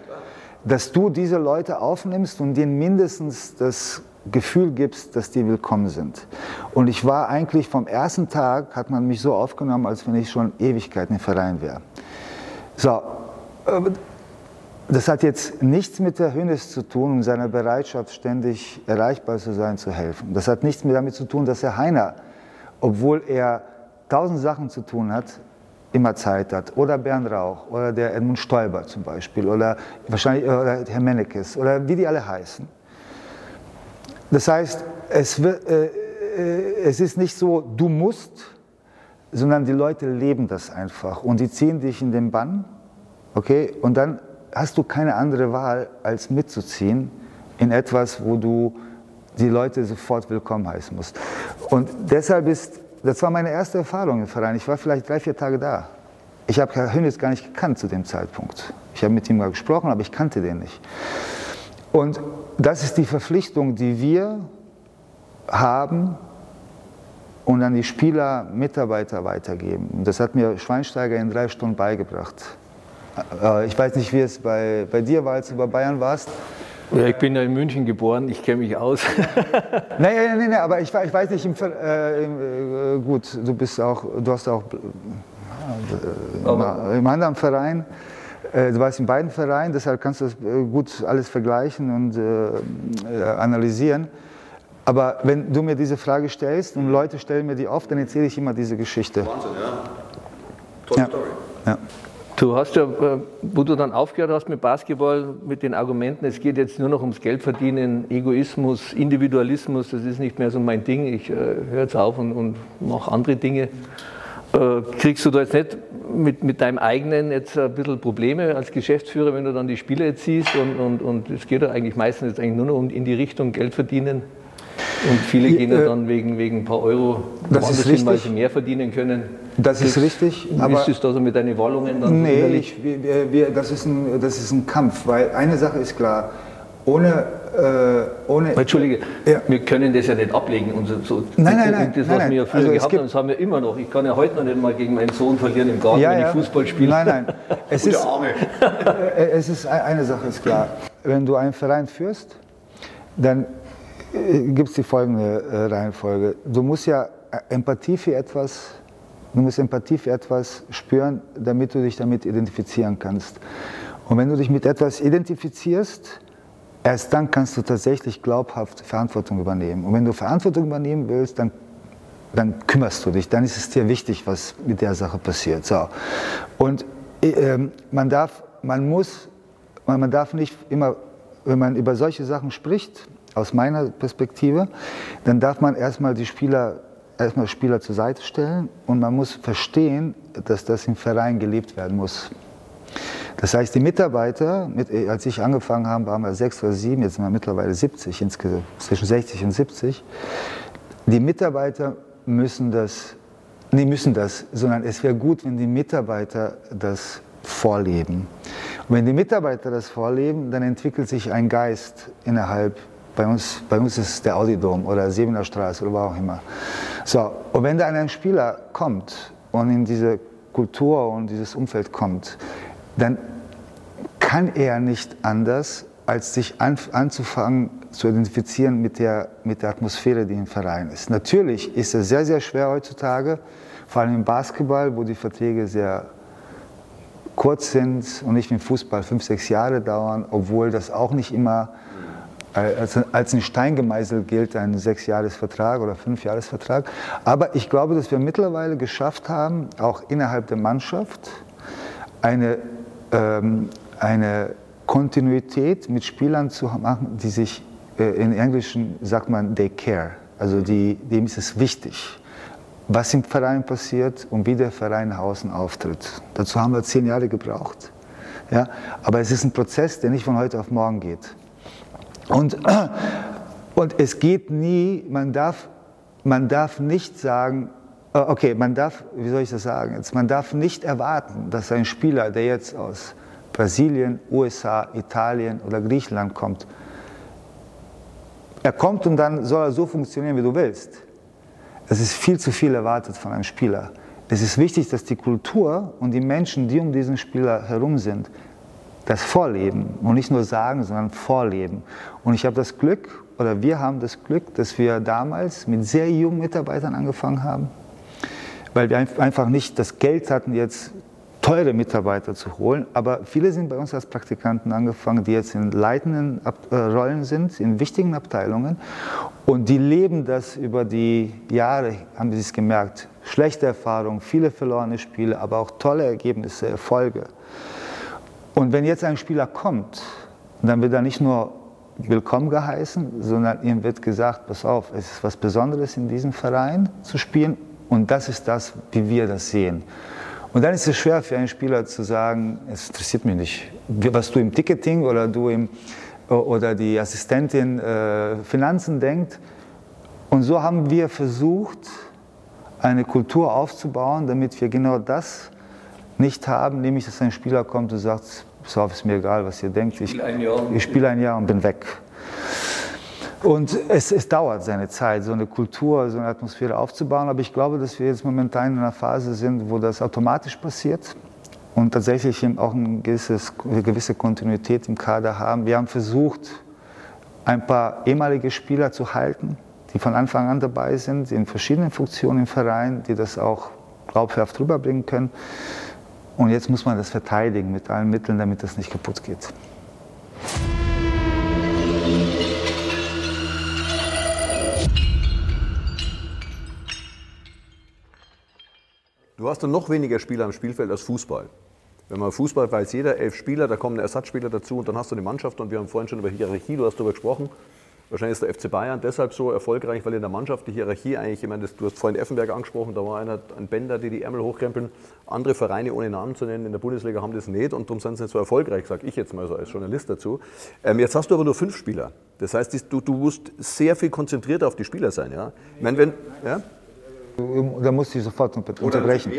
dass du diese Leute aufnimmst und denen mindestens das Gefühl gibst, dass die willkommen sind. Und ich war eigentlich vom ersten Tag, hat man mich so aufgenommen, als wenn ich schon Ewigkeiten im Verein wäre. So, das hat jetzt nichts mit der Hönes zu tun und seiner Bereitschaft, ständig erreichbar zu sein, zu helfen. Das hat nichts mehr damit zu tun, dass Herr Heiner, obwohl er tausend Sachen zu tun hat, immer Zeit hat. Oder Bernd Rauch oder der Edmund Stoiber zum Beispiel oder wahrscheinlich oder Herr Mennekes oder wie die alle heißen das heißt, es, wird, äh, äh, es ist nicht so, du musst, sondern die Leute leben das einfach und die ziehen dich in den Bann, okay, und dann hast du keine andere Wahl, als mitzuziehen in etwas, wo du die Leute sofort willkommen heißen musst. Und deshalb ist, das war meine erste Erfahrung im Verein. Ich war vielleicht drei, vier Tage da. Ich habe Herr Hönes gar nicht gekannt zu dem Zeitpunkt. Ich habe mit ihm mal gesprochen, aber ich kannte den nicht. Und das ist die Verpflichtung, die wir haben und an die Spieler, Mitarbeiter weitergeben. Das hat mir Schweinsteiger in drei Stunden beigebracht. Äh, ich weiß nicht, wie es bei, bei dir war, als du bei Bayern warst. Ja, ich bin ja in München geboren, ich kenne mich aus. nein, nein, nein, nein, aber ich, ich weiß nicht, im, äh, äh, gut, du bist auch, du hast auch äh, im anderen Verein äh, du warst in beiden Vereinen, deshalb kannst du das äh, gut alles vergleichen und äh, analysieren. Aber wenn du mir diese Frage stellst und Leute stellen mir die oft, dann erzähle ich immer diese Geschichte. Wahnsinn, ja. Tolle ja. Story. Ja. Du hast ja, wo du dann aufgehört hast mit Basketball, mit den Argumenten, es geht jetzt nur noch ums Geldverdienen, Egoismus, Individualismus, das ist nicht mehr so mein Ding, ich äh, höre jetzt auf und, und mache andere Dinge. Äh, kriegst du da jetzt nicht mit, mit deinem eigenen jetzt ein bisschen Probleme als Geschäftsführer, wenn du dann die Spiele jetzt siehst und, und, und es geht ja eigentlich meistens jetzt eigentlich nur noch in die Richtung Geld verdienen und viele gehen ja äh, dann wegen, wegen ein paar Euro ist hin, weil sie mehr verdienen können. Das, das ist richtig. Aber ist das so mit deinen Wallungen dann? Nee, ich, wir, wir, das, ist ein, das ist ein Kampf, weil eine Sache ist klar, ohne äh, ohne. Entschuldige, ja. wir können das ja nicht ablegen. Und so, nein, nein, nein. Das, was nein, wir ja früher also gehabt haben, das haben wir immer noch. Ich kann ja heute noch nicht mal gegen meinen Sohn verlieren im Garten, ja, wenn ich Fußball spiele. Nein, nein. Es ist, es ist eine Sache ist klar. Wenn du einen Verein führst, dann äh, gibt es die folgende äh, Reihenfolge. Du musst ja äh, Empathie für etwas, du musst Empathie für etwas spüren, damit du dich damit identifizieren kannst. Und wenn du dich mit etwas identifizierst, erst dann kannst du tatsächlich glaubhaft Verantwortung übernehmen. Und wenn du Verantwortung übernehmen willst, dann, dann kümmerst du dich, dann ist es dir wichtig, was mit der Sache passiert. So. Und äh, man darf, man muss, man darf nicht immer, wenn man über solche Sachen spricht, aus meiner Perspektive, dann darf man erstmal die Spieler, erstmal Spieler zur Seite stellen und man muss verstehen, dass das im Verein gelebt werden muss. Das heißt, die Mitarbeiter, mit, als ich angefangen habe, waren wir sechs oder sieben, jetzt sind wir mittlerweile 70, insgesamt zwischen 60 und 70. Die Mitarbeiter müssen das, nicht müssen das, sondern es wäre gut, wenn die Mitarbeiter das vorleben. Und wenn die Mitarbeiter das vorleben, dann entwickelt sich ein Geist innerhalb bei uns, bei uns ist der Audidom oder Siebener Straße oder wo auch immer. So, und wenn da ein Spieler kommt und in diese Kultur und dieses Umfeld kommt, dann kann er nicht anders, als sich an, anzufangen zu identifizieren mit der, mit der Atmosphäre, die im Verein ist. Natürlich ist es sehr, sehr schwer heutzutage, vor allem im Basketball, wo die Verträge sehr kurz sind und nicht im Fußball fünf, sechs Jahre dauern, obwohl das auch nicht immer als, als ein Stein gemeißelt gilt, ein Sechsjahresvertrag oder Fünfjahresvertrag. Aber ich glaube, dass wir mittlerweile geschafft haben, auch innerhalb der Mannschaft eine, ähm, eine Kontinuität mit Spielern zu machen, die sich, äh, in Englischen sagt man, they care. Also die, dem ist es wichtig, was im Verein passiert und wie der Verein außen auftritt. Dazu haben wir zehn Jahre gebraucht. Ja? Aber es ist ein Prozess, der nicht von heute auf morgen geht. Und, und es geht nie, man darf, man darf nicht sagen, äh, okay, man darf, wie soll ich das sagen jetzt, man darf nicht erwarten, dass ein Spieler, der jetzt aus Brasilien, USA, Italien oder Griechenland kommt, er kommt und dann soll er so funktionieren, wie du willst. Es ist viel zu viel erwartet von einem Spieler. Es ist wichtig, dass die Kultur und die Menschen, die um diesen Spieler herum sind, das Vorleben und nicht nur sagen, sondern Vorleben. Und ich habe das Glück, oder wir haben das Glück, dass wir damals mit sehr jungen Mitarbeitern angefangen haben, weil wir einfach nicht das Geld hatten, jetzt teure Mitarbeiter zu holen. Aber viele sind bei uns als Praktikanten angefangen, die jetzt in leitenden äh, Rollen sind, in wichtigen Abteilungen. Und die leben das über die Jahre, haben sie es gemerkt. Schlechte Erfahrungen, viele verlorene Spiele, aber auch tolle Ergebnisse, Erfolge. Und wenn jetzt ein Spieler kommt, dann wird er nicht nur willkommen geheißen, sondern ihm wird gesagt, pass auf, es ist was Besonderes in diesem Verein zu spielen und das ist das, wie wir das sehen. Und dann ist es schwer für einen Spieler zu sagen, es interessiert mich nicht, was du im Ticketing oder du im, oder die Assistentin äh, Finanzen denkt. Und so haben wir versucht, eine Kultur aufzubauen, damit wir genau das nicht haben, nämlich dass ein Spieler kommt und sagt, so ist mir egal, was ihr denkt, ich, ich spiele ein Jahr und bin weg. Und es, es, dauert seine Zeit, so eine Kultur, so eine Atmosphäre aufzubauen. Aber ich glaube, dass wir jetzt momentan in einer Phase sind, wo das automatisch passiert und tatsächlich auch eine, gewisses, eine gewisse Kontinuität im Kader haben. Wir haben versucht, ein paar ehemalige Spieler zu halten, die von Anfang an dabei sind, in verschiedenen Funktionen im Verein, die das auch glaubhaft rüberbringen können. Und jetzt muss man das verteidigen mit allen Mitteln, damit das nicht kaputt geht. Du hast dann noch weniger Spieler am Spielfeld als Fußball. Wenn man Fußball weiß jeder, elf Spieler, da kommen Ersatzspieler dazu und dann hast du eine Mannschaft und wir haben vorhin schon über Hierarchie, du hast darüber gesprochen. Wahrscheinlich ist der FC Bayern deshalb so erfolgreich, weil in der Mannschaft die Hierarchie eigentlich, ich meine, du hast vorhin Effenberg angesprochen, da war einer, ein Bänder, die die Ärmel hochkrempeln. Andere Vereine, ohne Namen zu nennen, in der Bundesliga haben das nicht und darum sind sie nicht so erfolgreich, sage ich jetzt mal so als Journalist dazu. Ähm, jetzt hast du aber nur fünf Spieler. Das heißt, du, du musst sehr viel konzentrierter auf die Spieler sein. Ja? Ich meine, wenn, ja? Da musste ich sofort unterbrechen.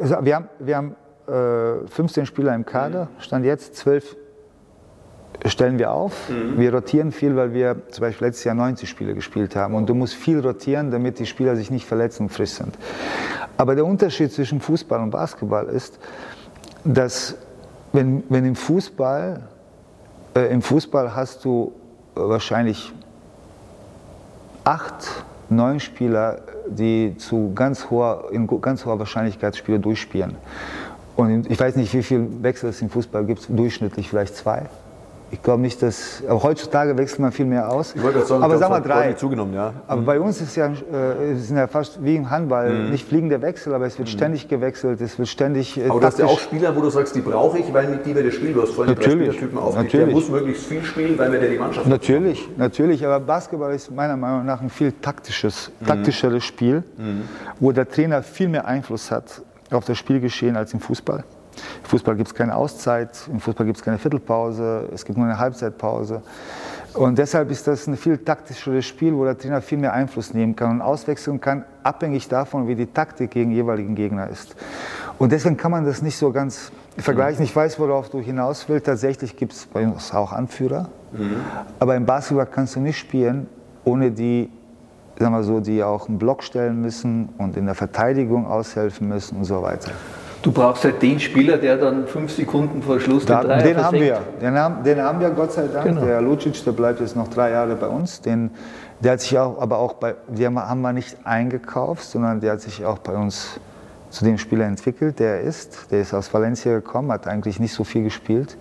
Also wir haben, wir haben äh, 15 Spieler im Kader, stand jetzt 12 stellen wir auf. Mhm. Wir rotieren viel, weil wir zum Beispiel letztes Jahr 90 Spiele gespielt haben. Und du musst viel rotieren, damit die Spieler sich nicht verletzen und frisch sind. Aber der Unterschied zwischen Fußball und Basketball ist, dass wenn, wenn im Fußball, äh, im Fußball hast du wahrscheinlich acht, neun Spieler, die zu ganz hoher, in ganz hoher Wahrscheinlichkeit Spiele durchspielen. Und ich weiß nicht, wie viele Wechsel es im Fußball gibt, durchschnittlich vielleicht zwei. Ich glaube nicht, dass. Aber heutzutage wechselt man viel mehr aus. Ich wollte gerade sagen, aber es hat drei. zugenommen, ja. Aber bei uns ist ja, äh, sind ja fast wie im Handball nicht fliegende Wechsel, aber es wird ständig gewechselt, es wird ständig. Äh, Aber du hast ja auch Spieler, wo du sagst, die brauche ich, weil mit die wir das Spiel, du hast vorhin die drei Natürlich. Spielertypen aufgelegt. Der Natürlich. muss möglichst viel spielen, weil wir der die Mannschaft Natürlich, natürlich, aber Basketball ist meiner Meinung nach ein viel taktisches, taktischeres Spiel, wo der Trainer viel mehr Einfluss hat auf das Spielgeschehen als im Fußball. Im Fußball gibt es keine Auszeit, im Fußball gibt es keine Viertelpause, es gibt nur eine Halbzeitpause. Und deshalb ist das ein viel taktischeres Spiel, wo der Trainer viel mehr Einfluss nehmen kann und auswechseln kann, abhängig davon, wie die Taktik gegen den jeweiligen Gegner ist. Und deswegen kann man das nicht so ganz vergleichen. Ich weiß, worauf du hinaus willst. Tatsächlich gibt es bei uns auch Anführer. Aber im Basketball kannst du nicht spielen, ohne die, sagen wir so, die auch einen Block stellen müssen und in der Verteidigung aushelfen müssen und so weiter. Du brauchst halt den Spieler, der dann fünf Sekunden vor Schluss Da, den Dreier den haben wir. Den haben, den haben wir Gott sei Dank. Genau. Der Lucic, der bleibt jetzt noch drei Jahre bei uns. Den, der hat sich auch, aber auch bei, den haben wir nicht eingekauft, sondern der hat sich auch bei uns zu dem Spieler entwickelt, der er ist. Der ist aus Valencia gekommen, hat eigentlich nicht so viel gespielt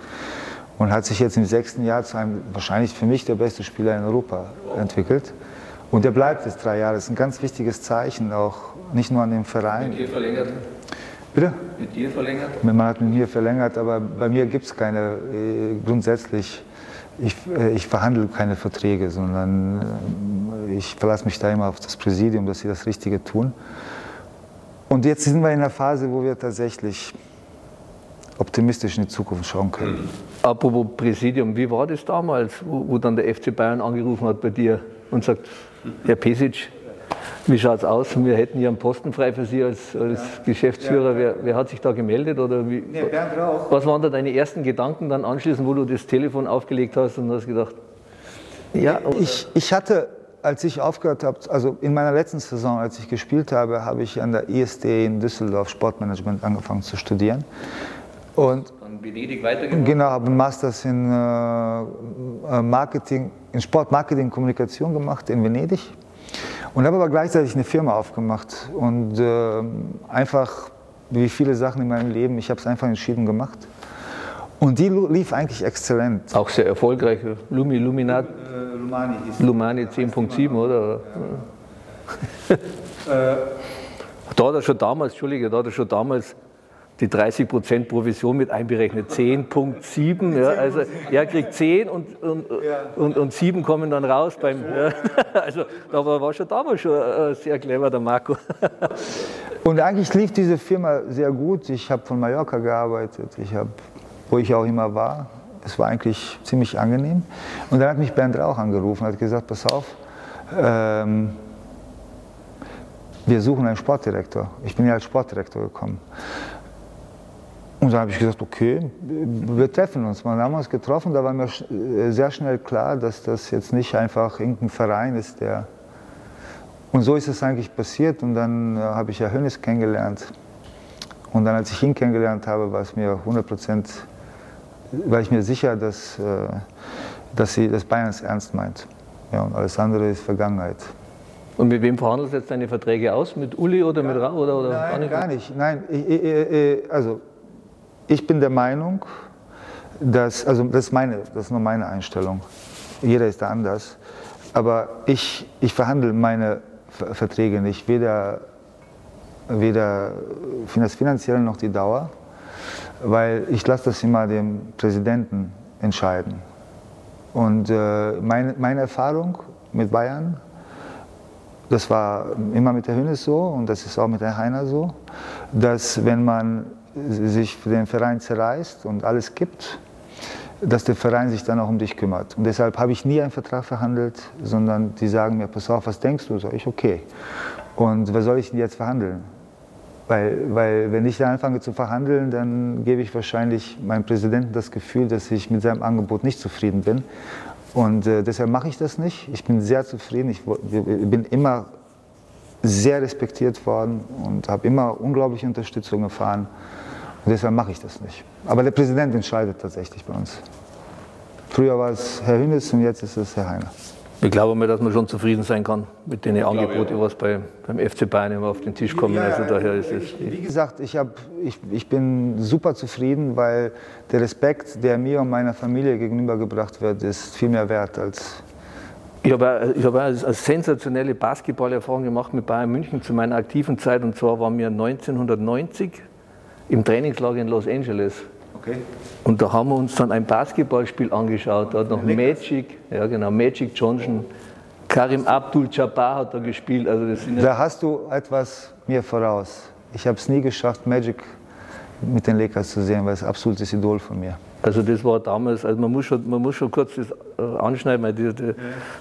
und hat sich jetzt im sechsten Jahr zu einem wahrscheinlich für mich der beste Spieler in Europa entwickelt. Und der bleibt jetzt drei Jahre. Das ist ein ganz wichtiges Zeichen, auch nicht nur an dem Verein. Mit dir verlängert. Bitte? Mit dir verlängert. Man hat mit mir verlängert, aber bei mir gibt es keine, äh, grundsätzlich, ich, äh, ich verhandle keine Verträge, sondern äh, ich verlasse mich da immer auf das Präsidium, dass sie das Richtige tun. Und jetzt sind wir in einer Phase, wo wir tatsächlich optimistisch in die Zukunft schauen können. Apropos Präsidium, wie war das damals, wo, wo dann der FC Bayern angerufen hat bei dir und sagt, Herr Pesic, wie schaut's aus? Wir hätten hier einen Posten frei für Sie als, als Geschäftsführer. Wer, wer hat sich da gemeldet? Oder wie, Bernd Rauch. was waren da deine ersten Gedanken dann anschließend, wo du das Telefon aufgelegt hast und hast gedacht, ja, Ich, ich hatte, als ich aufgehört habe, also in meiner letzten Saison, als ich gespielt habe, habe ich an der ISD in Düsseldorf Sportmanagement angefangen zu studieren. Und in Venedig weitergemacht? Genau, habe einen Masters in äh, äh, Marketing, in Sportmarketing und Kommunikation gemacht in Venedig und habe aber gleichzeitig eine Firma aufgemacht und äh, einfach wie viele Sachen in meinem Leben, ich habe es einfach entschieden gemacht und die lief eigentlich exzellent. Auch sehr erfolgreich. Lumi, Luminat, Lumani Lumani 10.7, oder? da hat er schon damals, Entschuldige, da hat er schon damals die 30% Provision mit einberechnet. 10.7, ja, also er kriegt 10 und, und, und, und 7 kommen dann raus beim. Ja. Also da war, war schon damals schon äh, sehr clever, der Marco. Und eigentlich lief diese Firma sehr gut. Ich habe von Mallorca gearbeitet, ich hab, wo ich auch immer war. Es war eigentlich ziemlich angenehm. Und dann hat mich Bernd Rauch angerufen und hat gesagt, pass auf, ähm, wir suchen einen Sportdirektor. Ich bin ja als Sportdirektor gekommen. Und dann habe ich gesagt, okay, wir treffen uns. Dann haben wir uns getroffen, da war mir äh, sehr schnell klar, dass das jetzt nicht einfach irgendein Verein ist, der und so ist es eigentlich passiert und dann äh, habe ich Herr Hönes kennengelernt. Und dann, als ich ihn kennengelernt habe, war es mir 100 Prozent, war ich mir sicher, dass, äh, dass, sie, dass Bayern es ernst meint. Ja, und alles andere ist Vergangenheit. Und mit wem verhandelst du jetzt deine Verträge aus? Mit Uli oder mit Rau? Oder, oder Nein, gar nicht. Nein, ich, ich, ich, also ich bin der Meinung, dass, also das ist, meine, das ist nur meine Einstellung. Jeder ist da anders. Aber ich, ich verhandle meine Ver- Verträge nicht, weder, weder das Finanzielle noch die Dauer, weil ich lasse das immer dem Präsidenten entscheiden. Und äh, meine, meine Erfahrung mit Bayern das war immer mit der Hönes so und das ist auch mit der Heiner so, dass wenn man sich für den Verein zerreißt und alles gibt, dass der Verein sich dann auch um dich kümmert. Und deshalb habe ich nie einen Vertrag verhandelt, sondern die sagen mir, pass auf, was denkst du? Sag ich, okay. Und was soll ich denn jetzt verhandeln? Weil, weil wenn ich da anfange zu verhandeln, dann gebe ich wahrscheinlich meinem Präsidenten das Gefühl, dass ich mit seinem Angebot nicht zufrieden bin. Und äh, deshalb mache ich das nicht. Ich bin sehr zufrieden. Ich wo- bin immer sehr respektiert worden und habe immer unglaubliche Unterstützung erfahren. Und deshalb mache ich das nicht. Aber der Präsident entscheidet tatsächlich bei uns. Früher war es Herr Hünnes und jetzt ist es Herr Heiner. Ich glaube mal, dass man schon zufrieden sein kann mit den Angeboten, was bei, beim FC Bayern immer auf den Tisch kommen. Ja, also daher ist es. Wie gesagt, ich, hab, ich, ich bin super zufrieden, weil der Respekt, der mir und meiner Familie gegenübergebracht wird, ist viel mehr wert als. Ich habe, ich habe eine sensationelle Basketballerfahrung gemacht mit Bayern München zu meiner aktiven Zeit. Und zwar waren wir 1990 im Trainingslager in Los Angeles. Okay. Und da haben wir uns dann ein Basketballspiel angeschaut. Da hat noch Magic, ja genau, Magic Johnson, Karim Abdul-Jabbar hat da gespielt. Also das sind Da hast du etwas mir voraus. Ich habe es nie geschafft, Magic mit den Lakers zu sehen, weil es absolutes Idol von mir. Also das war damals, also man muss schon, man muss schon kurz das äh, anschneiden, weil die, die,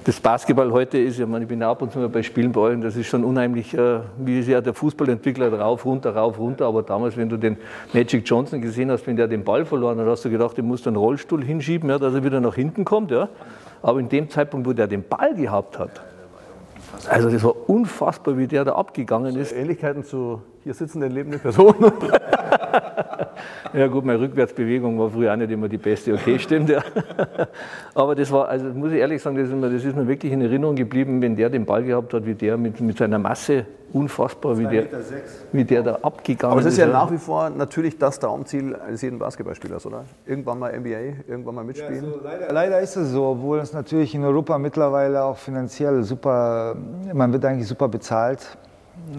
das Basketball heute ist, ja, ich bin ab und zu mal bei Spielen bei euch das ist schon unheimlich, äh, wie sich ja der Fußballentwickler rauf, runter, rauf, runter, aber damals, wenn du den Magic Johnson gesehen hast, wenn der den Ball verloren hat, hast du gedacht, du musst einen Rollstuhl hinschieben, ja, dass er wieder nach hinten kommt, ja. Aber in dem Zeitpunkt, wo der den Ball gehabt hat, also das war unfassbar, wie der da abgegangen ist. Ähnlichkeiten zu hier sitzenden lebenden Personen. Ja gut, meine Rückwärtsbewegung war früher auch nicht immer die beste, okay, stimmt, ja. Aber das war, also muss ich ehrlich sagen, das ist, mir, das ist mir wirklich in Erinnerung geblieben, wenn der den Ball gehabt hat, wie der mit, mit seiner Masse, unfassbar, wie der, wie der da abgegangen Aber es ist ja nach wie vor natürlich das Traumziel eines jeden Basketballspielers, oder? Irgendwann mal NBA, irgendwann mal mitspielen. Ja, also leider, leider, ist es so, obwohl es natürlich in Europa mittlerweile auch finanziell super, man wird eigentlich super bezahlt.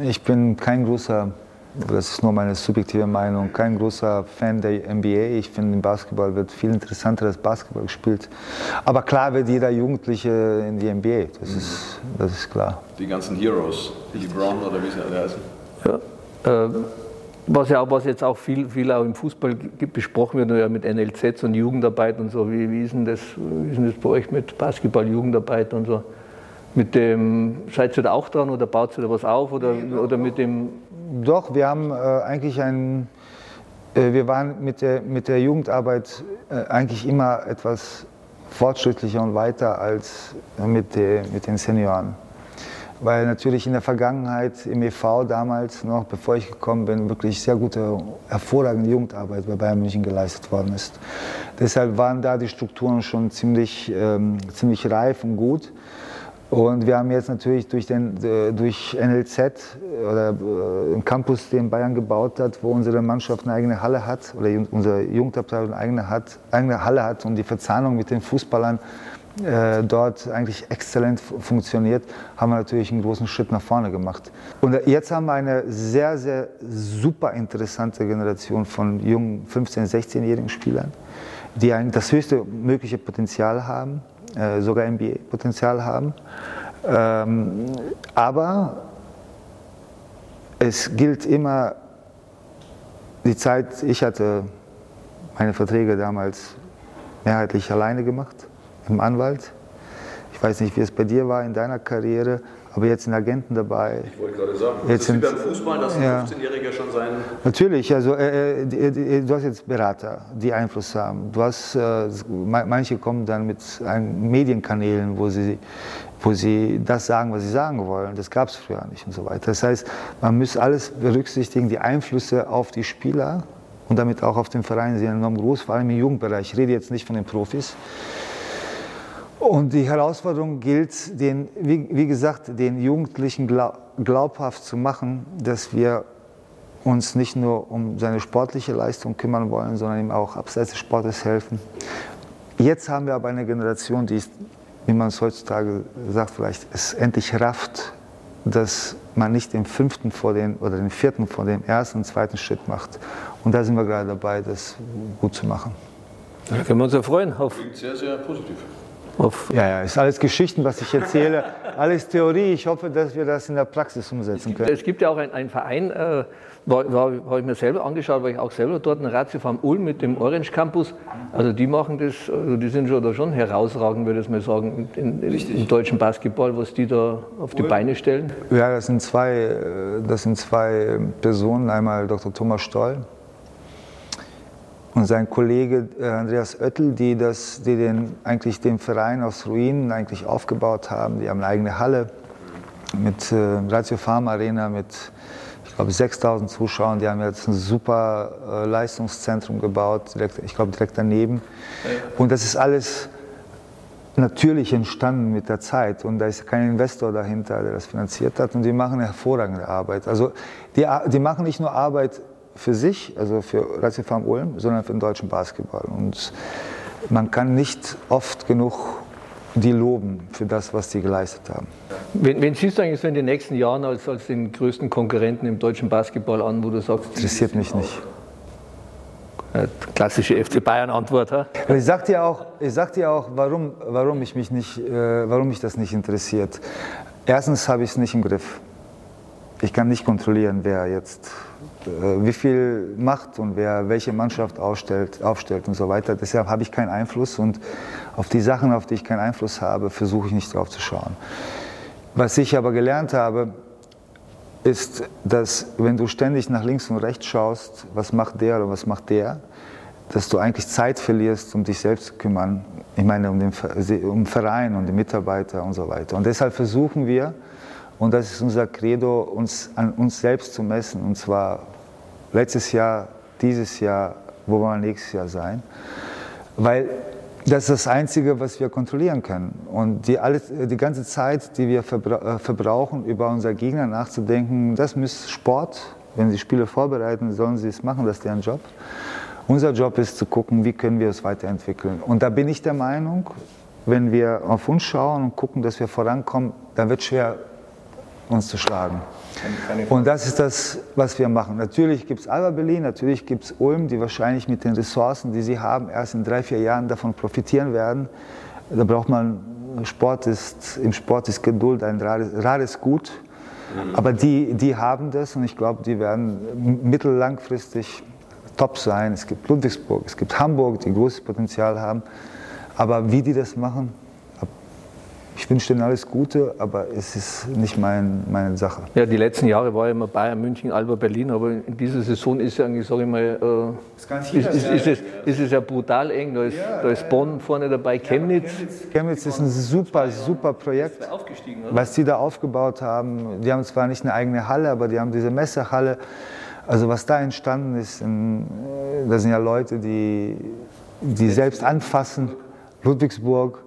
Ich bin kein großer das ist nur meine subjektive Meinung, kein großer Fan der NBA. Ich finde, im Basketball wird viel interessanter als Basketball gespielt. Aber klar wird jeder Jugendliche in die NBA, das, mhm. ist, das ist klar. Die ganzen Heroes, Billy Brown oder wie sie alle heißen. Ja, äh, was ja was jetzt auch viel, viel auch im Fußball besprochen wird, ja mit NLZs und Jugendarbeit und so. Wie, wie, ist denn das, wie ist denn das bei euch mit Basketball, Jugendarbeit und so? Mit dem, seid ihr da auch dran oder baut ihr da was auf oder, oder mit dem doch, wir haben äh, eigentlich ein, äh, wir waren mit der, mit der Jugendarbeit äh, eigentlich immer etwas fortschrittlicher und weiter als mit, der, mit den Senioren. Weil natürlich in der Vergangenheit im EV damals, noch bevor ich gekommen bin, wirklich sehr gute, hervorragende Jugendarbeit bei Bayern München geleistet worden ist. Deshalb waren da die Strukturen schon ziemlich, ähm, ziemlich reif und gut. Und wir haben jetzt natürlich durch, den, äh, durch NLZ oder einen äh, Campus, den Bayern gebaut hat, wo unsere Mannschaft eine eigene Halle hat oder unsere Jugendabteilung eine eigene, Halle hat und die Verzahnung mit den Fußballern äh, dort eigentlich exzellent funktioniert, haben wir natürlich einen großen Schritt nach vorne gemacht. Und jetzt haben wir eine sehr, sehr super interessante Generation von jungen 15-, 16-jährigen Spielern, die ein, das höchste mögliche Potenzial haben äh, sogar NBA-Potenzial haben. Ähm, aber es gilt immer die Zeit, ich hatte meine Verträge damals mehrheitlich alleine gemacht, im Anwalt. Ich weiß nicht, wie es bei dir war in deiner Karriere, aber jetzt sind Agenten dabei. Ich wollte gerade sagen, jetzt das ist wie beim Fußball, dass ein ja, 15-Jähriger schon sein... Natürlich, also äh, äh, du hast jetzt Berater, die Einfluss haben. Du hast, äh, manche kommen dann mit Medienkanälen, wo sie, wo sie das sagen, was sie sagen wollen. Das gab es früher nicht und so weiter. Das heißt, man muss alles berücksichtigen, die Einflüsse auf die Spieler und damit auch auf den Verein sind enorm groß, vor allem im Jugendbereich. Ich rede jetzt nicht von den Profis. Und die Herausforderung gilt, den, wie, wie gesagt, den Jugendlichen glaubhaft zu machen, dass wir uns nicht nur um seine sportliche Leistung kümmern wollen, sondern ihm auch abseits des Sportes helfen. Jetzt haben wir aber eine Generation, die, ist, wie man es heutzutage sagt, vielleicht es endlich rafft, dass man nicht den fünften vor den oder den vierten vor dem ersten und zweiten Schritt macht. Und da sind wir gerade dabei, das gut zu machen. Da können wir uns ja freuen. Auf Klingt sehr, sehr positiv. Ja, ja, ist alles Geschichten, was ich erzähle, alles Theorie. Ich hoffe, dass wir das in der Praxis umsetzen können. Es gibt ja auch einen Verein, äh, habe ich mir selber angeschaut, weil ich auch selber dort, ein Ratio Farm Ulm mit dem Orange Campus. Also die machen das, also die sind schon, da schon herausragend, würde ich mal sagen, in, in, im deutschen Basketball, was die da auf die Beine stellen. Ja, das sind zwei, äh, das sind zwei Personen. Einmal Dr. Thomas Stoll, und sein Kollege äh, Andreas Oettel, die, das, die den, eigentlich den Verein aus Ruinen eigentlich aufgebaut haben. Die haben eine eigene Halle mit äh, Ratio Farm Arena mit, ich glaube, 6000 Zuschauern. Die haben jetzt ein super äh, Leistungszentrum gebaut, direkt, ich glaube direkt daneben. Und das ist alles natürlich entstanden mit der Zeit und da ist kein Investor dahinter, der das finanziert hat und die machen hervorragende Arbeit. Also die, die machen nicht nur Arbeit für sich, also für Farm Ulm, sondern für den deutschen Basketball und man kann nicht oft genug die loben für das, was sie geleistet haben. Wen, wen siehst du eigentlich so in den nächsten Jahren als, als den größten Konkurrenten im deutschen Basketball an, wo du sagst, interessiert mich nicht. Klassische FC Bayern-Antwort. Ich sag dir auch, ich sag dir auch warum, warum, ich mich nicht, äh, warum mich das nicht interessiert. Erstens habe ich es nicht im Griff. Ich kann nicht kontrollieren, wer jetzt wie viel macht und wer welche Mannschaft aufstellt, aufstellt und so weiter. Deshalb habe ich keinen Einfluss und auf die Sachen, auf die ich keinen Einfluss habe, versuche ich nicht drauf zu schauen. Was ich aber gelernt habe, ist, dass wenn du ständig nach links und rechts schaust, was macht der oder was macht der, dass du eigentlich Zeit verlierst, um dich selbst zu kümmern. Ich meine, um den, um Verein und die Mitarbeiter und so weiter. Und deshalb versuchen wir, und das ist unser Credo, uns an uns selbst zu messen. Und zwar letztes Jahr, dieses Jahr, wo wir nächstes Jahr sein. Weil das ist das Einzige, was wir kontrollieren können. Und die, alles, die ganze Zeit, die wir äh, verbrauchen, über unser Gegner nachzudenken, das ist Sport. Wenn sie Spiele vorbereiten, sollen sie es machen, das ist deren Job. Unser Job ist zu gucken, wie können wir es weiterentwickeln. Und da bin ich der Meinung, wenn wir auf uns schauen und gucken, dass wir vorankommen, dann wird es schwer, uns zu schlagen. Und das ist das, was wir machen. Natürlich gibt es Alba Berlin, natürlich gibt es Ulm, die wahrscheinlich mit den Ressourcen, die sie haben, erst in drei, vier Jahren davon profitieren werden. Da braucht man, Sport ist, im Sport ist Geduld ein rares, rares Gut. Mhm. Aber die, die haben das und ich glaube, die werden mittellangfristig top sein. Es gibt Ludwigsburg, es gibt Hamburg, die großes Potenzial haben. Aber wie die das machen, ich wünsche denen alles Gute, aber es ist nicht mein, meine Sache. Ja, die letzten Jahre war ja immer Bayern, München, Alba, Berlin, aber in dieser Saison ist ja eigentlich, sage ich mal, äh, ist, ist, ist, ist, es, ist es ja brutal eng. Da ist, ja, da ist Bonn vorne dabei, Chemnitz. Chemnitz ist ein super, super Projekt, was die da aufgebaut haben. Die haben zwar nicht eine eigene Halle, aber die haben diese Messehalle. Also was da entstanden ist, in, da sind ja Leute, die, die selbst anfassen. Ludwigsburg.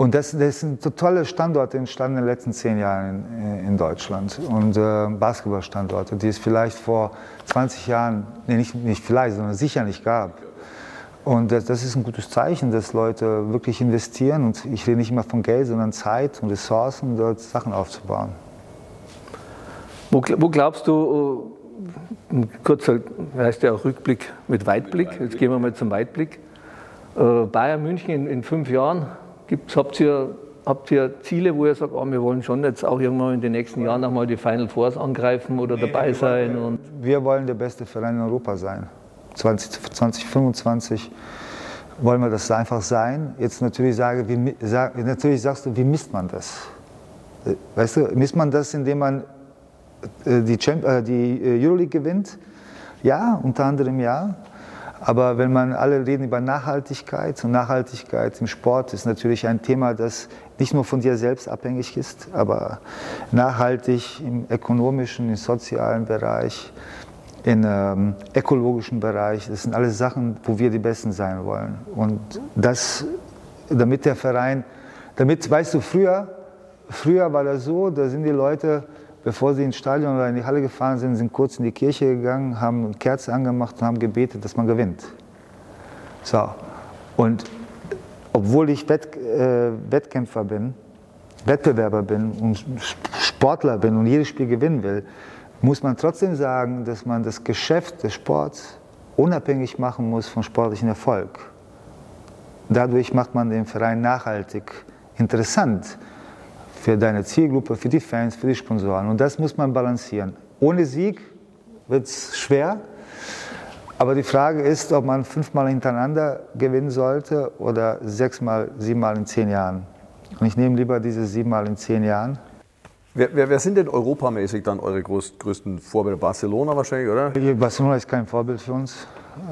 Und das, das sind tolle Standorte entstanden in den letzten zehn Jahren in, in Deutschland. Und äh, Basketballstandorte, die es vielleicht vor 20 Jahren, nee, nicht, nicht vielleicht, sondern sicher nicht gab. Und das, das, ist ein gutes Zeichen, dass Leute wirklich investieren. Und ich rede nicht immer von Geld, sondern Zeit und Ressourcen, dort Sachen aufzubauen. Wo, wo glaubst du, äh, ein kurzer, heißt ja auch Rückblick mit Weitblick, jetzt gehen wir mal zum Weitblick. Äh, Bayern München in, in fünf Jahren, Gibt's, habt, ihr, habt ihr Ziele, wo ihr sagt, oh, wir wollen schon jetzt auch irgendwann in den nächsten Jahren nochmal die Final Fours angreifen oder nee, dabei sein? Und wir wollen der beste Verein in Europa sein. 20, 2025 wollen wir das einfach sein. Jetzt natürlich, sage, wie, sag, natürlich sagst du, wie misst man das? Weißt du, misst man das, indem man äh, die, Champ äh, die äh, Euroleague gewinnt? Ja, unter anderem ja. Aber wenn man alle reden über Nachhaltigkeit und Nachhaltigkeit im Sport ist natürlich ein Thema, das nicht nur von dir selbst abhängig ist, aber nachhaltig im ökonomischen, im sozialen Bereich, im ähm, ökologischen Bereich. Das sind alles Sachen, wo wir die Besten sein wollen. Und das, damit der Verein, damit, weißt du, früher, früher war das so, da sind die Leute bevor sie ins Stadion oder in die Halle gefahren sind, sind kurz in die Kirche gegangen, haben eine Kerze angemacht und haben gebetet, dass man gewinnt. So. Und obwohl ich Wett, äh, Wettkämpfer bin, Wettbewerber bin und Sportler bin und jedes Spiel gewinnen will, muss man trotzdem sagen, dass man das Geschäft des Sports unabhängig machen muss vom sportlichen Erfolg. Dadurch macht man den Verein nachhaltig interessant für deine Zielgruppe, für die Fans, für die Sponsoren. Und das muss man balancieren. Ohne Sieg wird es schwer. Aber die Frage ist, ob man fünfmal hintereinander gewinnen sollte oder sechsmal, siebenmal in zehn Jahren. Und ich nehme lieber diese siebenmal in zehn Jahren. Wer, wer, wer sind denn europamäßig dann eure größten Vorbilder? Barcelona wahrscheinlich, oder? Barcelona ist kein Vorbild für uns.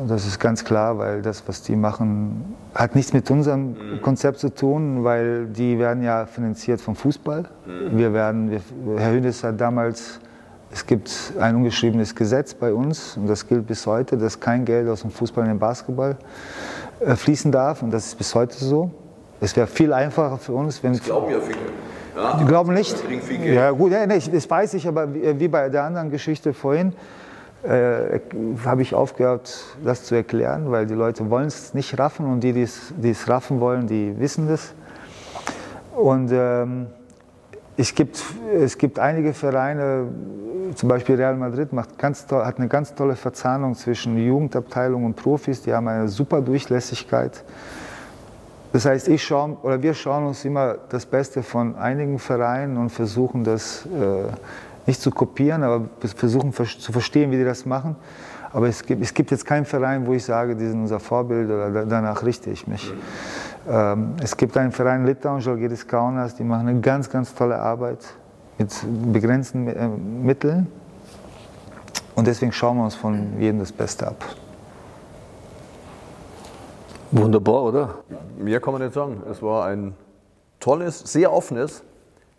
Das ist ganz klar, weil das, was die machen, hat nichts mit unserem mhm. Konzept zu tun, weil die werden ja finanziert vom Fußball. Mhm. Wir werden, wir, Herr Hünes hat damals, es gibt ein ungeschriebenes Gesetz bei uns und das gilt bis heute, dass kein Geld aus dem Fußball in den Basketball äh, fließen darf und das ist bis heute so. Es wäre viel einfacher für uns, wenn. Das glauben ja viele. Ja, die glauben nicht. Ja, gut, ja, nee, das weiß ich, aber wie bei der anderen Geschichte vorhin, äh, habe ich aufgehört, das zu erklären, weil die Leute wollen es nicht raffen und die, die es raffen wollen, die wissen das. Und ähm, es, gibt, es gibt einige Vereine, zum Beispiel Real Madrid macht ganz toll, hat eine ganz tolle Verzahnung zwischen Jugendabteilung und Profis, die haben eine super Durchlässigkeit. Das heißt, ich schaue, oder wir schauen uns immer das Beste von einigen Vereinen und versuchen das äh, nicht zu kopieren, aber versuchen zu verstehen, wie die das machen. Aber es gibt, es gibt jetzt keinen Verein, wo ich sage, die sind unser Vorbild oder danach richte ich mich. Ähm, es gibt einen Verein in Litauen, Žalgiris Kaunas, die machen eine ganz, ganz tolle Arbeit mit begrenzten äh, Mitteln. Und deswegen schauen wir uns von jedem das Beste ab. Wunderbar, oder? Mehr kann man nicht sagen. Es war ein tolles, sehr offenes,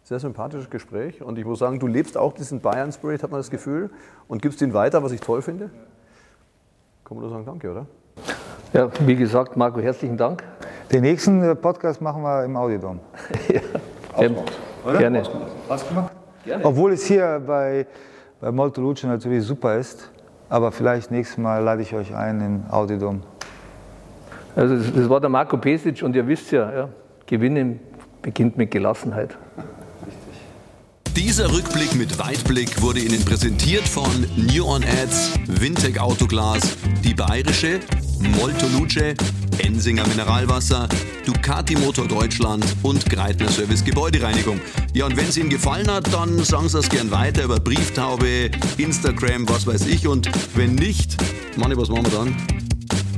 sehr sympathisches Gespräch. Und ich muss sagen, du lebst auch diesen Bayern-Spirit, hat man das Gefühl, und gibst ihn weiter, was ich toll finde. Kann man nur sagen, danke, oder? Ja, wie gesagt, Marco, herzlichen Dank. Den nächsten äh, Podcast machen wir im Audiodom. ja, ähm, gerne. Was gemacht? Gerne. Obwohl es hier bei, bei Molto Luce natürlich super ist, aber vielleicht nächstes Mal lade ich euch ein in Audiodom. Also das war der Marco Pesic und ihr wisst ja, ja Gewinnen beginnt mit Gelassenheit. Dieser Rückblick mit Weitblick wurde Ihnen präsentiert von New On Ads, Wintec Autoglas, die Bayerische, Molto Luce, Ensinger Mineralwasser, Ducati Motor Deutschland und Greitner Service Gebäudereinigung. Ja, und wenn es Ihnen gefallen hat, dann sagen Sie es gern weiter über Brieftaube, Instagram, was weiß ich. Und wenn nicht, Manni, was machen wir dann?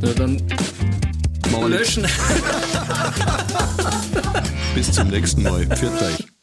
Ja, dann Machen wir löschen. Bis zum nächsten Mal. Pfiat euch.